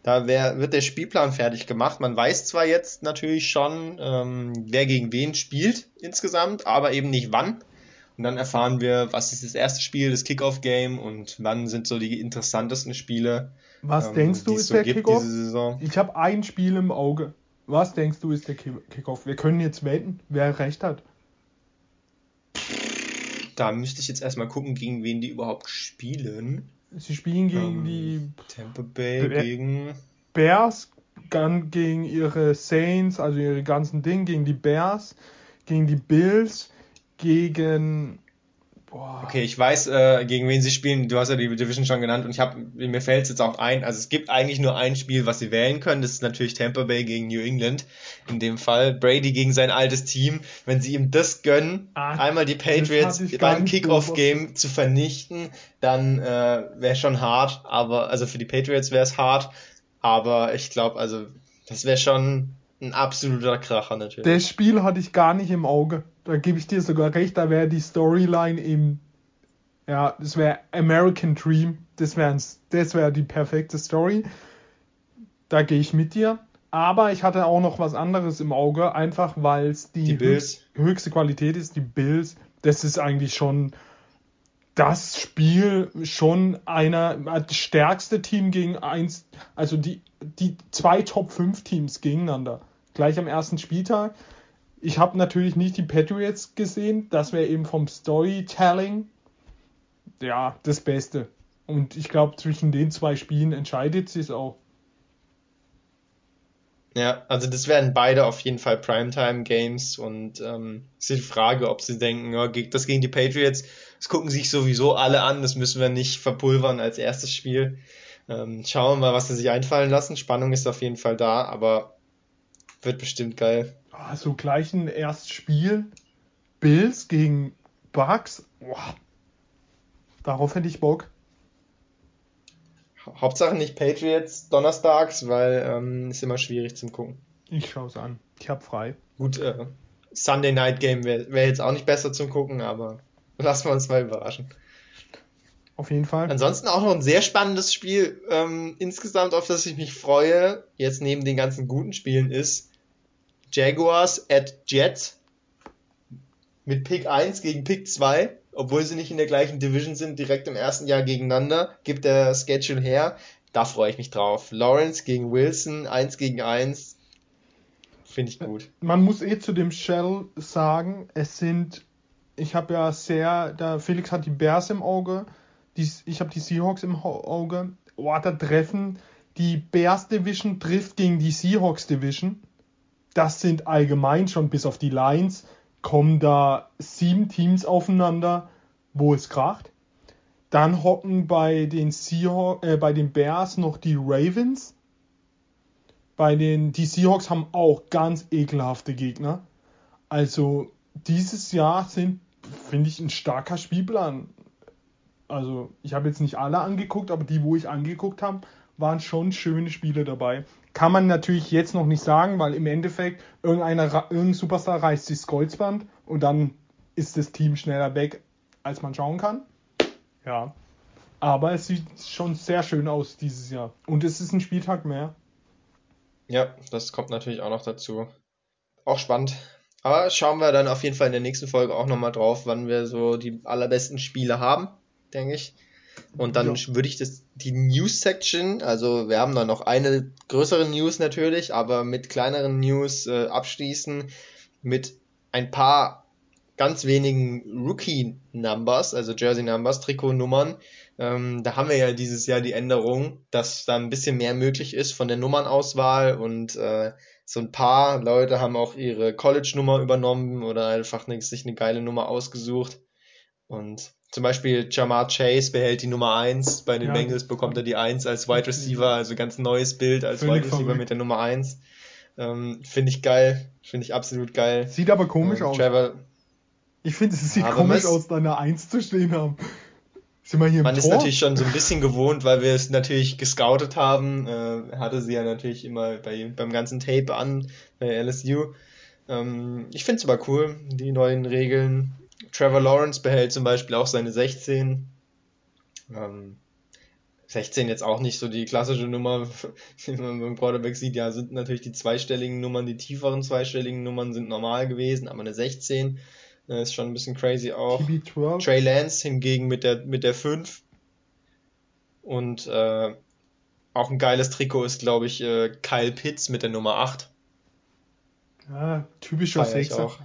Da wär, wird der Spielplan fertig gemacht. Man weiß zwar jetzt natürlich schon, ähm, wer gegen wen spielt insgesamt, aber eben nicht wann. Und dann erfahren wir, was ist das erste Spiel, das Kickoff-Game und wann sind so die interessantesten Spiele, Was ähm, denkst du, die es ist so der gibt Kickoff? diese Saison. Ich habe ein Spiel im Auge. Was denkst du, ist der Ki- Kickoff? Wir können jetzt wetten, wer recht hat. Da müsste ich jetzt erstmal gucken, gegen wen die überhaupt spielen. Sie spielen gegen Ähm, die Tampa Bay Be- gegen. Bears, dann gegen ihre Saints, also ihre ganzen Dinge, gegen die Bears, gegen die Bills, gegen. Boah. Okay, ich weiß, äh, gegen wen sie spielen. Du hast ja die Division schon genannt und ich habe mir fällt es jetzt auch ein. Also es gibt eigentlich nur ein Spiel, was sie wählen können. Das ist natürlich Tampa Bay gegen New England. In dem Fall Brady gegen sein altes Team. Wenn sie ihm das gönnen, Ah, einmal die Patriots beim Kickoff-Game zu vernichten, dann äh, wäre schon hart. Aber also für die Patriots wäre es hart. Aber ich glaube, also das wäre schon ein absoluter Kracher natürlich. Das Spiel hatte ich gar nicht im Auge. Da gebe ich dir sogar recht, da wäre die Storyline im. Ja, das wäre American Dream. Das wäre das wär die perfekte Story. Da gehe ich mit dir. Aber ich hatte auch noch was anderes im Auge, einfach weil es die, Die höchst- höchste Qualität ist. Die Bills, das ist eigentlich schon das Spiel, schon einer, das stärkste Team gegen eins, also die, die zwei Top 5 Teams gegeneinander. Gleich am ersten Spieltag. Ich habe natürlich nicht die Patriots gesehen. Das wäre eben vom Storytelling ja das Beste. Und ich glaube, zwischen den zwei Spielen entscheidet sich auch. Ja, also das werden beide auf jeden Fall Primetime-Games und ähm, es ist die Frage, ob sie denken, ja, das gegen die Patriots, das gucken sich sowieso alle an, das müssen wir nicht verpulvern als erstes Spiel. Ähm, schauen wir mal, was sie sich einfallen lassen. Spannung ist auf jeden Fall da, aber wird bestimmt geil. Also gleich ein erstes Spiel. Bills gegen Bucks. Boah. Darauf hätte ich Bock. Ha- Hauptsache nicht Patriots donnerstags, weil ähm, ist immer schwierig zum Gucken. Ich schaue es an. Ich habe frei. Gut, äh, Sunday Night Game wäre wär jetzt auch nicht besser zum Gucken, aber (laughs) lassen wir uns mal überraschen. Auf jeden Fall. Ansonsten auch noch ein sehr spannendes Spiel ähm, insgesamt, auf das ich mich freue, jetzt neben den ganzen guten Spielen, ist Jaguars at Jets mit Pick 1 gegen Pick 2, obwohl sie nicht in der gleichen Division sind, direkt im ersten Jahr gegeneinander, gibt der Schedule her. Da freue ich mich drauf. Lawrence gegen Wilson, 1 gegen 1. Finde ich gut. Man muss eh zu dem Shell sagen, es sind, ich habe ja sehr, da Felix hat die Bears im Auge, die, ich habe die Seahawks im Auge. Oh, da treffen die Bears Division trifft gegen die Seahawks Division. Das sind allgemein schon bis auf die Lions kommen da sieben Teams aufeinander, wo es kracht. Dann hocken bei den Seahawks, äh, bei den Bears noch die Ravens. Bei den, die Seahawks haben auch ganz ekelhafte Gegner. Also dieses Jahr sind, finde ich, ein starker Spielplan. Also ich habe jetzt nicht alle angeguckt, aber die, wo ich angeguckt habe, waren schon schöne Spiele dabei. Kann man natürlich jetzt noch nicht sagen, weil im Endeffekt irgendeiner, irgendein Superstar reißt sich das Kreuzband und dann ist das Team schneller weg, als man schauen kann. Ja. Aber es sieht schon sehr schön aus dieses Jahr. Und es ist ein Spieltag mehr. Ja, das kommt natürlich auch noch dazu. Auch spannend. Aber schauen wir dann auf jeden Fall in der nächsten Folge auch nochmal drauf, wann wir so die allerbesten Spiele haben, denke ich. Und dann Ja. würde ich das, die News-Section, also wir haben da noch eine größere News natürlich, aber mit kleineren News äh, abschließen mit ein paar ganz wenigen Rookie-Numbers, also Jersey-Numbers, Trikotnummern. Ähm, da haben wir ja dieses Jahr die Änderung, dass da ein bisschen mehr möglich ist von der Nummernauswahl und äh, so ein paar Leute haben auch ihre College-Nummer übernommen oder einfach ne, sich eine geile Nummer ausgesucht. Und zum Beispiel Jamar Chase behält die Nummer 1, bei den Ja, Bengals bekommt er die 1 als Wide Receiver, also ganz neues Bild als Völlig Wide Receiver verrückt. mit der Nummer 1. Ähm, finde ich geil, finde ich absolut geil. Sieht aber komisch Ähm, aus. Trevor, Ich finde, es sieht komisch was- aus, da eine 1 zu stehen haben. Sind wir hier Man Tor? ist natürlich schon so ein bisschen gewohnt, weil wir es natürlich gescoutet haben. Äh, hatte sie ja natürlich immer bei, beim ganzen Tape an bei LSU. Ähm, ich finde es aber cool, die neuen Regeln. Trevor Lawrence behält zum Beispiel auch seine 16. Ähm, 16 jetzt auch nicht so die klassische Nummer, (laughs) wie man beim Quarterback sieht. Ja, sind natürlich die zweistelligen Nummern, die tieferen zweistelligen Nummern sind normal gewesen, aber eine 16 äh, ist schon ein bisschen crazy auch. TB12. Trey Lance hingegen mit der, mit der 5. Und äh, auch ein geiles Trikot ist, glaube ich, äh, Kyle Pitts mit der Nummer 8. Ja, typischer Sechser. auch.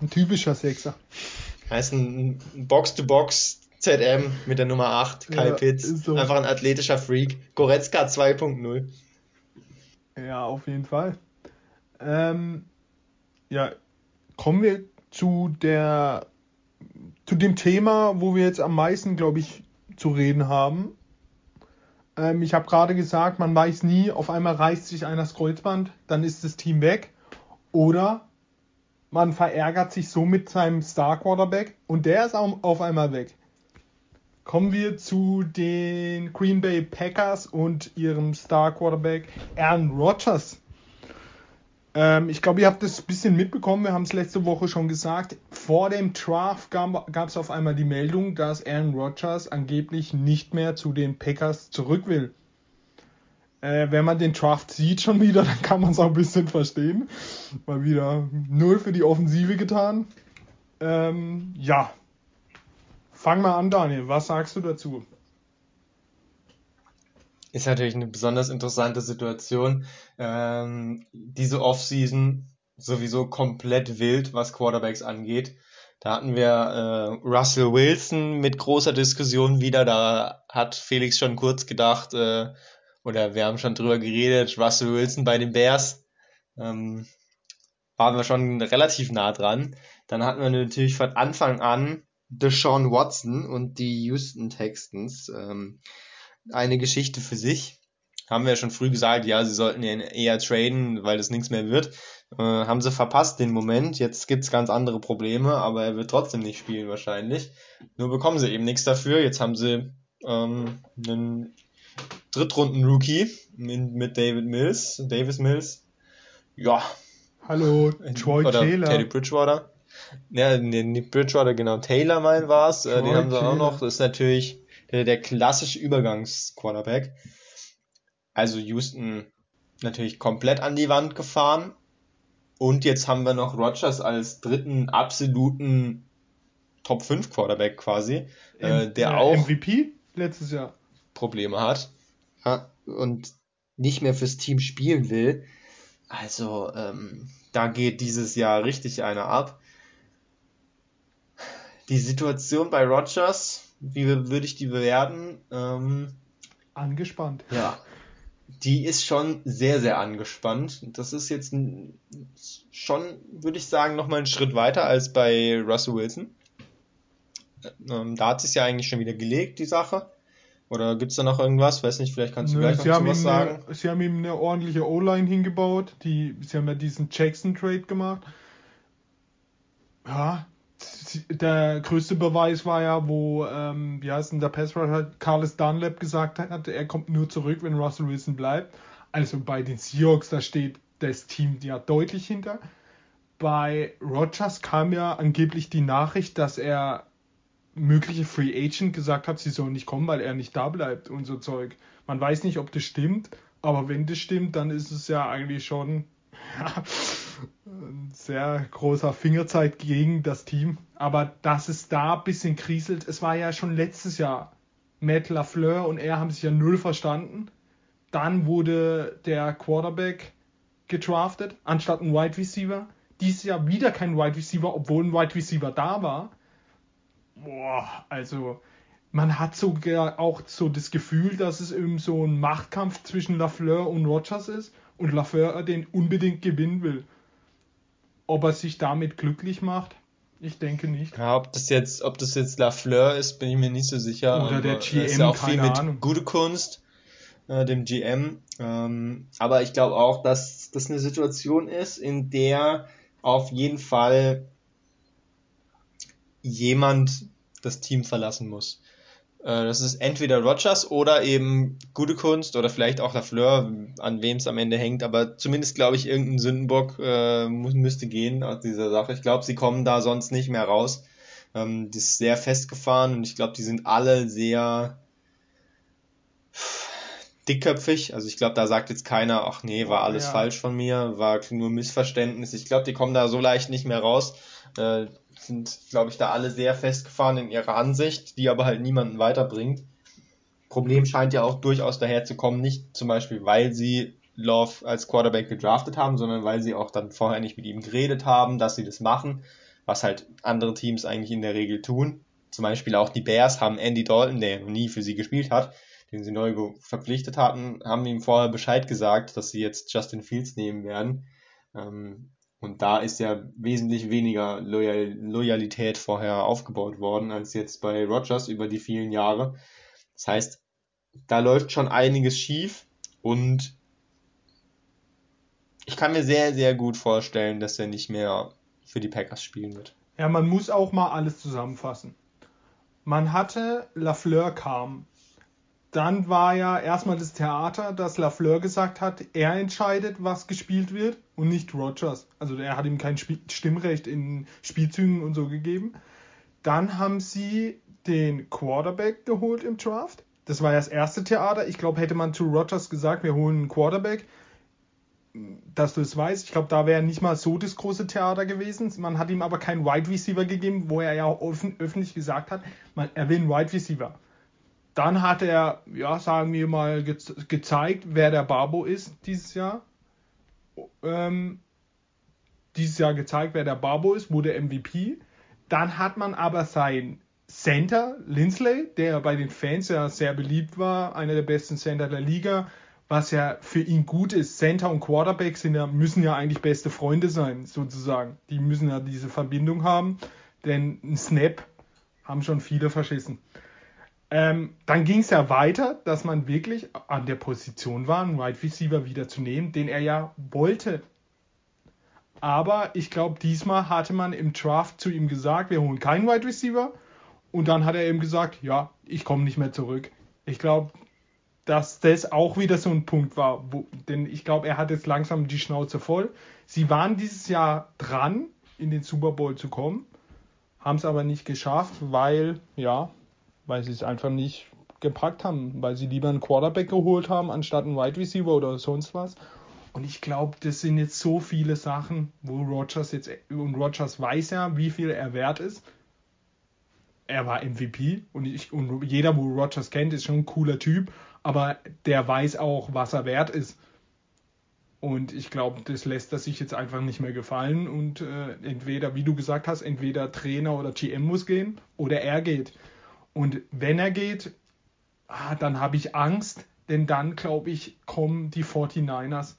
Ein typischer Sechser. Heißt ein Box-to-Box ZM mit der Nummer 8, Kyle Ja, Pitts. so. Einfach ein athletischer Freak. Goretzka 2.0. Ja, auf jeden Fall. Ähm, ja, kommen wir zu der zu dem Thema, wo wir jetzt am meisten, glaube ich, zu reden haben. Ähm, ich habe gerade gesagt, man weiß nie, auf einmal reißt sich einer das Kreuzband, dann ist das Team weg. Oder man verärgert sich so mit seinem Star Quarterback und der ist au- auf einmal weg. Kommen wir zu den Green Bay Packers und ihrem Star Quarterback Aaron Rodgers. Ähm, ich glaube, ihr habt das ein bisschen mitbekommen. Wir haben es letzte Woche schon gesagt. Vor dem Draft gab es auf einmal die Meldung, dass Aaron Rodgers angeblich nicht mehr zu den Packers zurück will. Äh, wenn man den Draft sieht schon wieder, (laughs) dann kann man es auch ein bisschen verstehen. Mal wieder null für die Offensive getan. Ähm, ja. Fang mal an, Daniel. Was sagst du dazu? Ist natürlich eine besonders interessante Situation. Ähm, diese Offseason sowieso komplett wild, was Quarterbacks angeht. Da hatten wir äh, Russell Wilson mit großer Diskussion wieder. Da hat Felix schon kurz gedacht, äh, oder wir haben schon drüber geredet, Russell Wilson bei den Bears. Ähm, waren wir schon relativ nah dran. Dann hatten wir natürlich von Anfang an Deshaun Watson und die Houston Texans. Ähm, eine Geschichte für sich. Haben wir ja schon früh gesagt, ja, sie sollten ihn eher traden, weil das nichts mehr wird. Äh, haben sie verpasst den Moment. Jetzt gibt's ganz andere Probleme, aber er wird trotzdem nicht spielen wahrscheinlich. Nur bekommen sie eben nichts dafür. Jetzt haben sie ähm, einen Drittrunden-Rookie mit, mit David Mills, Davis Mills. Ja, Hallo, Troy oder Taylor. Teddy Bridgewater. Ja, nee, nicht Bridgewater, genau. Taylor mein war's. Äh, den haben sie auch Taylor. noch. Das ist natürlich der, der klassische Übergangs-Quarterback. Also Houston natürlich komplett an die Wand gefahren. Und jetzt haben wir noch Rodgers als dritten absoluten Top 5 Quarterback quasi, äh, M- der äh, auch MVP letztes Jahr. Probleme hat und nicht mehr fürs Team spielen will. Also ähm, da geht dieses Jahr richtig einer ab. Die Situation bei Rogers, wie würde ich die bewerten? Ähm, Angespannt. ja, die ist schon sehr, sehr angespannt. Das ist jetzt schon, würde ich sagen, nochmal einen Schritt weiter als bei Russell Wilson. Ähm, da hat es ja eigentlich schon wieder gelegt, die Sache. Oder gibt's da noch irgendwas? Weiß nicht, vielleicht kannst du Nö, gleich noch was sagen. eine, sie haben ihm eine ordentliche O-Line hingebaut. Die, sie haben ja diesen Jackson-Trade gemacht. Ja, der größte Beweis war ja, wo, ähm, wie heißt denn der Passrusher, Carlos Dunlap gesagt hat, er kommt nur zurück, wenn Russell Wilson bleibt. Also bei den Seahawks, da steht das Team ja deutlich hinter. Bei Rogers kam ja angeblich die Nachricht, dass er mögliche Free Agent gesagt hat, sie sollen nicht kommen, weil er nicht da bleibt und so Zeug. Man weiß nicht, ob das stimmt, aber wenn das stimmt, dann ist es ja eigentlich schon (laughs) ein sehr großer Fingerzeig gegen das Team. Aber dass es da ein bisschen kriselt, es war ja schon letztes Jahr. Matt LaFleur und er haben sich ja null verstanden. Dann wurde der Quarterback gedraftet, anstatt ein Wide Receiver. Dieses Jahr wieder kein Wide Receiver, obwohl ein Wide Receiver da war. Boah, also man hat sogar auch so das Gefühl, dass es eben so ein Machtkampf zwischen Lafleur und Rogers ist und Lafleur den unbedingt gewinnen will. Ob er sich damit glücklich macht, ich denke nicht. Ja, ob das jetzt, ob das jetzt Lafleur ist, bin ich mir nicht so sicher. Oder der er ist GM, ja auch viel mit Ahnung. gute Kunst, äh, dem GM. Ähm, aber ich glaube auch, dass das eine Situation ist, in der auf jeden Fall jemand das Team verlassen muss. Äh, das ist entweder Rogers oder eben gute Kunst oder vielleicht auch Lafleur, an wem es am Ende hängt. Aber zumindest glaube ich, irgendein Sündenbock äh, müsste gehen aus dieser Sache. Ich glaube, sie kommen da sonst nicht mehr raus. Ähm, das ist sehr festgefahren und ich glaube, die sind alle sehr dickköpfig. Also ich glaube, da sagt jetzt keiner, ach nee, war alles Ja. falsch von mir, war nur Missverständnis. Ich glaube, die kommen da so leicht nicht mehr raus. Äh, sind, glaube ich, da alle sehr festgefahren in ihrer Ansicht, die aber halt niemanden weiterbringt. Problem scheint ja auch durchaus daher zu kommen, nicht zum Beispiel, weil sie Love als Quarterback gedraftet haben, sondern weil sie auch dann vorher nicht mit ihm geredet haben, dass sie das machen. was halt andere Teams eigentlich in der Regel tun. Zum Beispiel auch die Bears haben Andy Dalton, der noch nie für sie gespielt hat, den sie neu verpflichtet hatten, haben ihm vorher Bescheid gesagt, dass sie jetzt Justin Fields nehmen werden. Ähm, und da ist ja wesentlich weniger Loyal Loyalität vorher aufgebaut worden, als jetzt bei Rogers über die vielen Jahre. Das heißt, da läuft schon einiges schief und ich kann mir sehr, sehr gut vorstellen, dass er nicht mehr für die Packers spielen wird. Ja, man muss auch mal alles zusammenfassen. Man hatte Lafleur kam. Dann war ja erstmal das Theater, dass Lafleur gesagt hat, er entscheidet, was gespielt wird und nicht Rogers. Also er hat ihm kein Stimmrecht in Spielzügen und so gegeben. Dann haben sie den Quarterback geholt im Draft. Das war ja das erste Theater. Ich glaube, hätte man zu Rogers gesagt, wir holen einen Quarterback, dass du es weißt. Ich glaube, da wäre nicht mal so das große Theater gewesen. Man hat ihm aber keinen Wide Receiver gegeben, wo er ja offen, öffentlich gesagt hat, man, er will einen Wide Receiver. Dann hat er, ja, sagen wir mal, ge gezeigt, wer der Barbo ist dieses Jahr. Ähm, dieses Jahr gezeigt, wer der Barbo ist, wurde MVP. Dann hat man aber sein Center, Lindsley, der bei den Fans ja sehr beliebt war, einer der besten Center der Liga, was ja für ihn gut ist. Center und Quarterback sind ja, müssen ja eigentlich beste Freunde sein, sozusagen. Die müssen ja diese Verbindung haben, denn ein Snap haben schon viele verschissen. Ähm, dann ging es ja weiter, dass man wirklich an der Position war, einen Wide Receiver wieder zu nehmen, den er ja wollte. Aber ich glaube, diesmal hatte man im Draft zu ihm gesagt, wir holen keinen Wide Receiver. Und dann hat er eben gesagt, ja, ich komme nicht mehr zurück. Ich glaube, dass das auch wieder so ein Punkt war, wo, denn ich glaube, er hat jetzt langsam die Schnauze voll. Sie waren dieses Jahr dran, in den Super Bowl zu kommen, haben es aber nicht geschafft, weil, ja, weil sie es einfach nicht gepackt haben, weil sie lieber einen Quarterback geholt haben, anstatt einen Wide Receiver oder sonst was. Und ich glaube, das sind jetzt so viele Sachen, wo Rogers jetzt, und Rogers weiß ja, wie viel er wert ist. Er war MVP und, ich, und jeder, wo Rogers kennt, ist schon ein cooler Typ aber der weiß auch, was er wert ist. Und ich glaube, das lässt er sich jetzt einfach nicht mehr gefallen. Und äh, entweder, wie du gesagt hast, entweder Trainer oder GM muss gehen oder er geht. Und wenn er geht, ah, dann habe ich Angst, denn dann, glaube ich, kommen die 49ers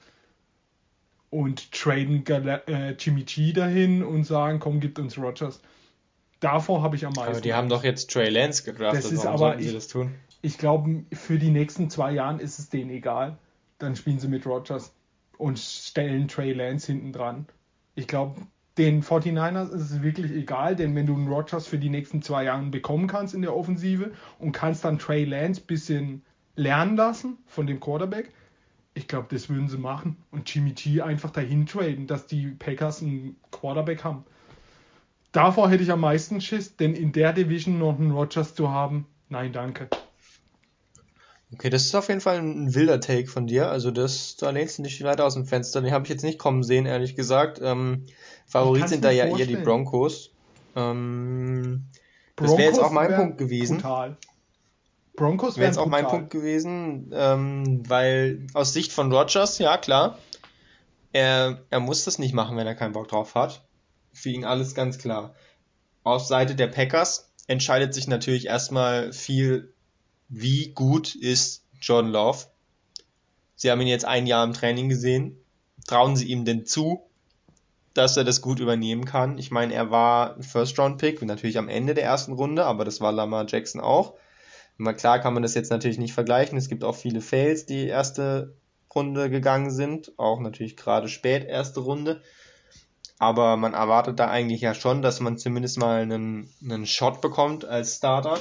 und traden äh, Jimmy G dahin und sagen, komm, gibt uns Rogers. Davor habe ich am meisten. Aber die haben doch jetzt Trey Lance gedraftet. Das ist Warum aber, ich, das tun? ich glaube, für die nächsten zwei Jahren ist es denen egal. Dann spielen sie mit Rogers und stellen Trey Lance hinten dran. Ich glaube, den 49ers ist es wirklich egal, denn wenn du einen Rogers für die nächsten zwei Jahre bekommen kannst in der Offensive und kannst dann Trey Lance ein bisschen lernen lassen von dem Quarterback, ich glaube, das würden sie machen und Jimmy G einfach dahin traden, dass die Packers einen Quarterback haben. Davor hätte ich am meisten Schiss, denn in der Division noch einen Rogers zu haben, nein, danke. Okay, das ist auf jeden Fall ein wilder Take von dir. Also das, da lehnst du dich leider aus dem Fenster. Den habe ich jetzt nicht kommen sehen, ehrlich gesagt. Ähm, Favorit sind da ja vorstellen. eher die Broncos. Ähm, Broncos das wäre jetzt auch mein Punkt gewesen. Brutal. Broncos wäre jetzt auch mein Punkt gewesen, ähm, weil aus Sicht von Rogers, ja klar, er, er muss das nicht machen, wenn er keinen Bock drauf hat. Für ihn alles ganz klar. Auf Seite der Packers entscheidet sich natürlich erstmal viel wie gut ist Jordan Love? Sie haben ihn jetzt ein Jahr im Training gesehen. Trauen Sie ihm denn zu, dass er das gut übernehmen kann? Ich meine, er war First-Round-Pick, natürlich am Ende der ersten Runde, aber das war Lamar Jackson auch. Mal klar kann man das jetzt natürlich nicht vergleichen. Es gibt auch viele Fails, die erste Runde gegangen sind, auch natürlich gerade spät erste Runde. Aber man erwartet da eigentlich ja schon, dass man zumindest mal einen, einen Shot bekommt als Starter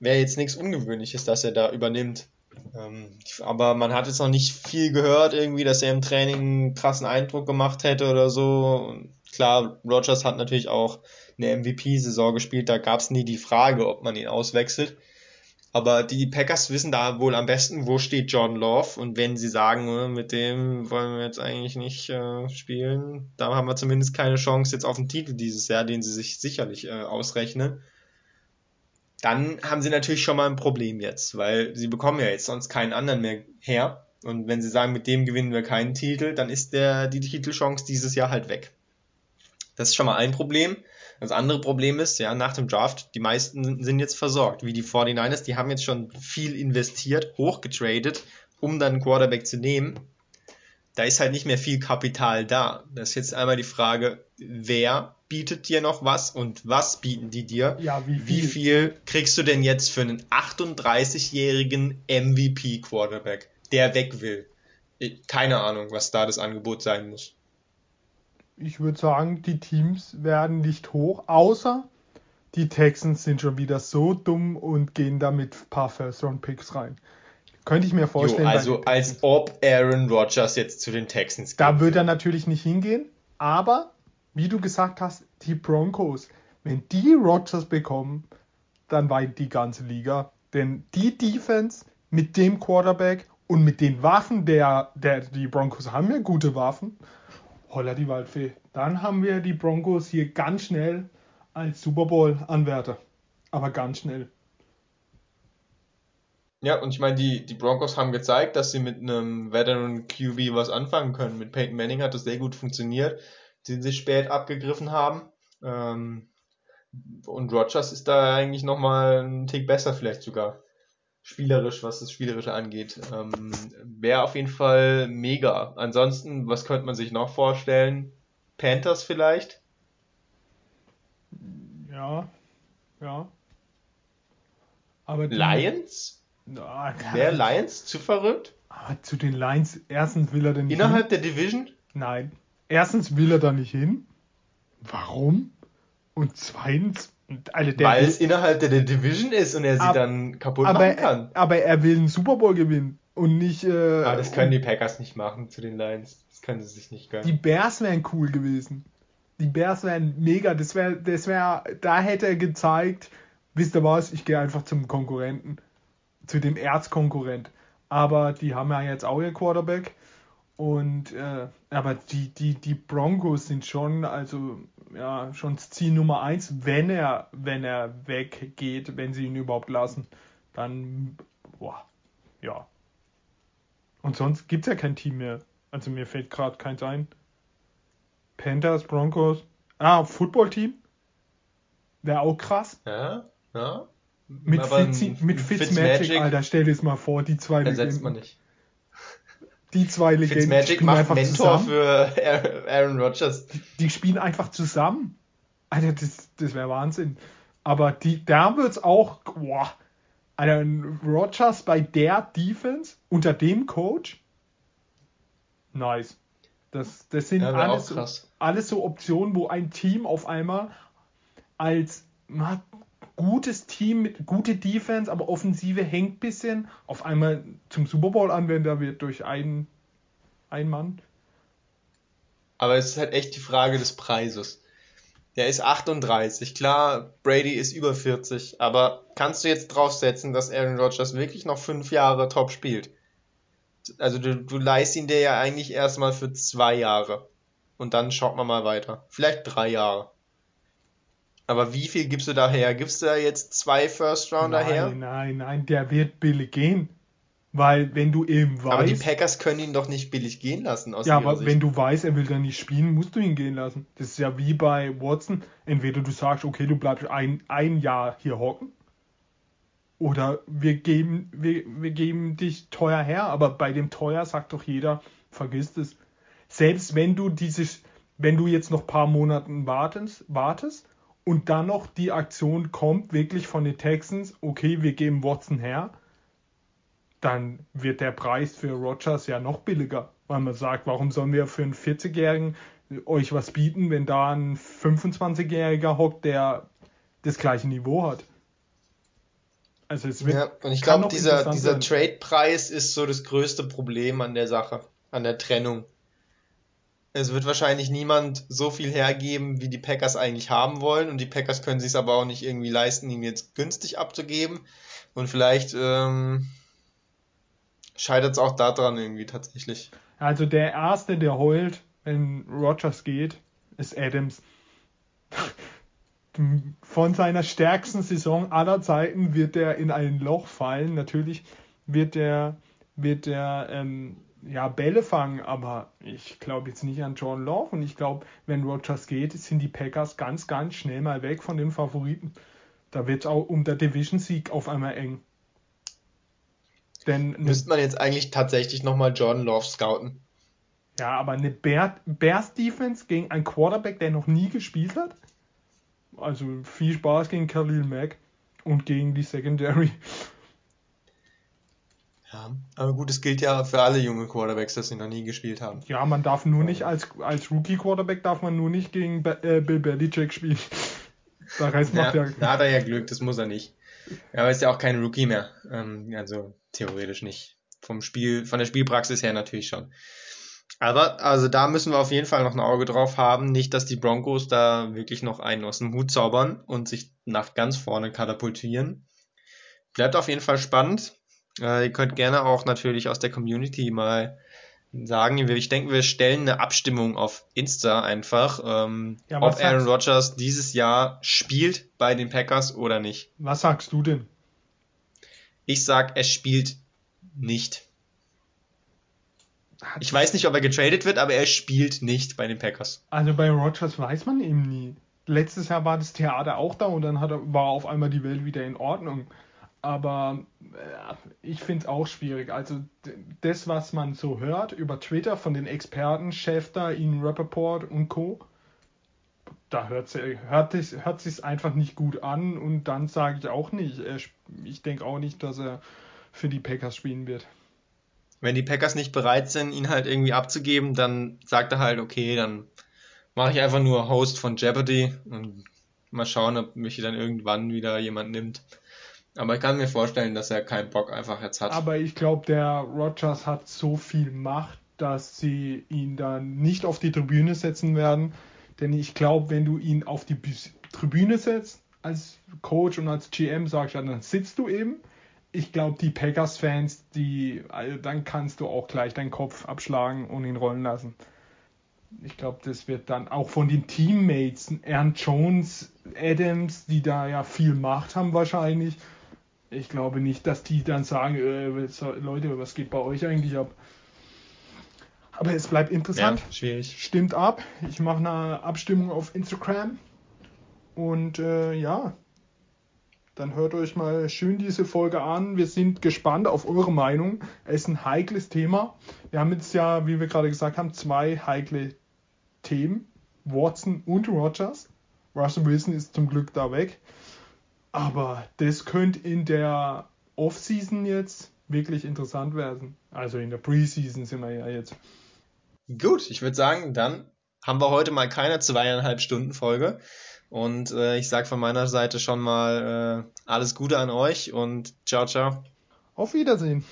wäre jetzt nichts Ungewöhnliches, dass er da übernimmt. Ähm, aber man hat jetzt noch nicht viel gehört, irgendwie, dass er im Training einen krassen Eindruck gemacht hätte oder so. Und klar, Rogers hat natürlich auch eine MVP-Saison gespielt, da gab es nie die Frage, ob man ihn auswechselt. Aber die Packers wissen da wohl am besten, wo steht John Love. Und wenn sie sagen, ne, mit dem wollen wir jetzt eigentlich nicht äh, spielen, da haben wir zumindest keine Chance jetzt auf den Titel dieses Jahr, den sie sich sicherlich äh, ausrechnen dann haben sie natürlich schon mal ein Problem jetzt, weil sie bekommen ja jetzt sonst keinen anderen mehr her. Und wenn sie sagen, mit dem gewinnen wir keinen Titel, dann ist der, die Titelchance dieses Jahr halt weg. Das ist schon mal ein Problem. Das andere Problem ist, ja, nach dem Draft, die meisten sind jetzt versorgt. Wie die 49ers, die haben jetzt schon viel investiert, hochgetradet, um dann einen Quarterback zu nehmen. Da ist halt nicht mehr viel Kapital da. Das ist jetzt einmal die Frage, wer bietet dir noch was und was bieten die dir? Ja, wie Wie viel? viel kriegst du denn jetzt für einen 38-jährigen MVP-Quarterback, der weg will? Keine Ahnung, was da das Angebot sein muss. Ich würde sagen, die Teams werden nicht hoch, außer die Texans sind schon wieder so dumm und gehen da mit ein paar First-Round-Picks rein. Könnte ich mir Jo, vorstellen. bei also als ob Aaron Rodgers jetzt zu den Texans geht. Da wird er natürlich nicht hingehen, aber wie du gesagt hast, die Broncos, wenn die Rodgers bekommen, dann weint die ganze Liga. Denn die Defense mit dem Quarterback und mit den Waffen der, der die Broncos haben ja gute Waffen. Holla die Waldfee. Dann haben wir die Broncos hier ganz schnell als Super Bowl-Anwärter. Aber ganz schnell. Ja, und ich meine, die, die Broncos haben gezeigt, dass sie mit einem Veteran QB was anfangen können. Mit Peyton Manning hat das sehr gut funktioniert, den sie spät abgegriffen haben. Ähm, und Rodgers ist da eigentlich nochmal einen Tick besser vielleicht sogar. Spielerisch, was das Spielerische angeht. Ähm, Wäre auf jeden Fall mega. Ansonsten, was könnte man sich noch vorstellen? Panthers vielleicht? Ja, ja. Aber Lions? Wäre Lions zu verrückt? Aber zu den Lions, erstens will er nicht Innerhalb hin. der Division? Nein. Erstens will er da nicht hin. Warum? Und zweitens, der Weil es innerhalb der, der Division ist und er sie Ab- dann kaputt aber, machen kann. aber er will einen Super Bowl gewinnen und nicht. Äh, Aber das können die Packers nicht machen zu den Lions. Das können sie sich nicht gönnen. Die Bears wären cool gewesen. Die Bears wären mega. Das wäre, das wäre, da hätte er gezeigt, wisst ihr was, ich gehe einfach zum Konkurrenten. Zu dem Erzkonkurrent. Aber die haben ja jetzt auch ihr Quarterback. Und, äh, aber die, die, die Broncos sind schon, also, ja, schon das Ziel Nummer eins, wenn er, wenn er weggeht, wenn sie ihn überhaupt lassen. Dann, boah, ja. Und sonst gibt's ja kein Team mehr. Also mir fällt gerade keins ein. Panthers, Broncos. Ah, Footballteam. Wäre auch krass. Ja, ja. Mit, Fitzi, mit Fitzmagic, Alter, stell dir das mal vor, die zwei ersetzt man nicht. Die zwei Legenden Fitzmagic spielen macht einfach Mentor zusammen. für Aaron Rodgers. Die spielen einfach zusammen. Alter, das, das wäre Wahnsinn. Aber die, da wird's auch, boah, Alter, ein Rodgers bei der Defense unter dem Coach. Nice. Das, das sind Ja, alles, alles so Optionen, wo ein Team auf einmal als gutes Team mit gute Defense, aber Offensive hängt bisschen, auf einmal zum Super Bowl Anwender wird durch einen, einen Mann. Aber es ist halt echt die Frage des Preises. Der ist 38. Klar, Brady ist über 40. Aber kannst du jetzt draufsetzen, dass Aaron Rodgers wirklich noch fünf Jahre top spielt? Also du, du leihst ihn dir ja eigentlich erstmal für zwei Jahre. Und dann schaut man mal weiter. Vielleicht drei Jahre. Aber wie viel gibst du da her? Gibst du da jetzt zwei First Rounder her? Nein, nein, nein, der wird billig gehen. Weil wenn du eben Aber die weißt, Packers können ihn doch nicht billig gehen lassen aus ja, aber Sicht. wenn du weißt, er will da nicht spielen, musst du ihn gehen lassen. Das ist ja wie bei Watson. Entweder du sagst, okay, du bleibst ein, ein Jahr hier hocken. Oder wir geben, wir, wir geben dich teuer her, aber bei dem teuer sagt doch jeder, vergiss es. Selbst wenn du dieses, wenn du jetzt noch ein paar Monaten wartest, wartest und dann noch die Aktion kommt, wirklich von den Texans, okay, wir geben Watson her, dann wird der Preis für Rogers ja noch billiger. Weil man sagt, warum sollen wir für einen 40-Jährigen euch was bieten, wenn da ein 25-Jähriger hockt, der das gleiche Niveau hat. Also es wird, Ja, und ich glaube, dieser, dieser. Trade-Preis ist so das größte Problem an der Sache, an der Trennung. Es wird wahrscheinlich niemand so viel hergeben, wie die Packers eigentlich haben wollen, und die Packers können sich aber auch nicht irgendwie leisten, ihn jetzt günstig abzugeben. Und vielleicht ähm, scheitert es auch daran irgendwie tatsächlich. Also der Erste, der heult, wenn Rogers geht, ist Adams. (laughs) Von seiner stärksten Saison aller Zeiten wird er in ein Loch fallen. Natürlich wird er wird er ähm, ja, Bälle fangen, aber ich glaube jetzt nicht an Jordan Love und ich glaube, wenn Rogers geht, sind die Packers ganz, ganz schnell mal weg von den Favoriten. Da wird auch um der Division-Sieg auf einmal eng. Denn Müsste man jetzt eigentlich tatsächlich nochmal Jordan Love scouten. Ja, aber eine Bears-Defense gegen einen Quarterback, der noch nie gespielt hat? Also viel Spaß gegen Khalil Mack und gegen die Secondary. Ja, aber gut, es gilt ja für alle junge Quarterbacks, dass sie noch nie gespielt haben. Ja, man darf nur nicht als, als Rookie-Quarterback darf man nur nicht gegen Be äh, Bill Belichick spielen. (laughs) Der Rest ja, ja. Da hat er ja Glück, das muss er nicht. Ja, aber ist ja auch kein Rookie mehr. Ähm, also theoretisch nicht. Vom Spiel, von der Spielpraxis her natürlich schon. Aber, also da müssen wir auf jeden Fall noch ein Auge drauf haben. Nicht, dass die Broncos da wirklich noch einen aus dem Hut zaubern und sich nach ganz vorne katapultieren. Bleibt auf jeden Fall spannend. Äh, ihr könnt gerne auch natürlich aus der Community mal sagen. Ich denke, wir stellen eine Abstimmung auf Insta einfach, ähm, ja, ob Aaron Rodgers dieses Jahr spielt bei den Packers oder nicht. Was sagst du denn? Ich sag, er spielt nicht. Ich weiß nicht, ob er getradet wird, aber er spielt nicht bei den Packers. Also bei Rodgers weiß man eben nie. Letztes Jahr war das Theater auch da und dann hat er, war auf einmal die Welt wieder in Ordnung. Aber äh, ich finde es auch schwierig. Also das, was man so hört über Twitter von den Experten, Schäfter, Ian Rappaport und Co., da hört, hört, hört sich einfach nicht gut an und dann sage ich auch nicht. Ich denke auch nicht, dass er für die Packers spielen wird. Wenn die Packers nicht bereit sind, ihn halt irgendwie abzugeben, dann sagt er halt, okay, dann mache ich einfach nur Host von Jeopardy und mal schauen, ob mich dann irgendwann wieder jemand nimmt. Aber ich kann mir vorstellen, dass er keinen Bock einfach jetzt hat. Aber ich glaube, der Rogers hat so viel Macht, dass sie ihn dann nicht auf die Tribüne setzen werden. Denn ich glaube, wenn du ihn auf die Tribüne setzt, als Coach und als GM sagst, dann sitzt du eben. Ich glaube, die Packers-Fans, die, also dann kannst du auch gleich deinen Kopf abschlagen und ihn rollen lassen. Ich glaube, das wird dann auch von den Teammates, Aaron Jones, Adams, die da ja viel Macht haben wahrscheinlich, ich glaube nicht, dass die dann sagen, äh, Leute, was geht bei euch eigentlich ab? Aber es bleibt interessant. Ja, schwierig. Stimmt ab. Ich mache eine Abstimmung auf Instagram. Und äh, ja, dann hört euch mal schön diese Folge an. Wir sind gespannt auf eure Meinung. Es ist ein heikles Thema. Wir haben jetzt ja, wie wir gerade gesagt haben, zwei heikle Themen. Watson und Rogers. Russell Wilson ist zum Glück da weg. Aber das könnte in der Off-Season jetzt wirklich interessant werden. Also in der Preseason sind wir ja jetzt. Gut, ich würde sagen, dann haben wir heute mal keine zweieinhalb Stunden Folge. Und äh, ich sage von meiner Seite schon mal äh, alles Gute an euch und ciao, ciao. Auf Wiedersehen.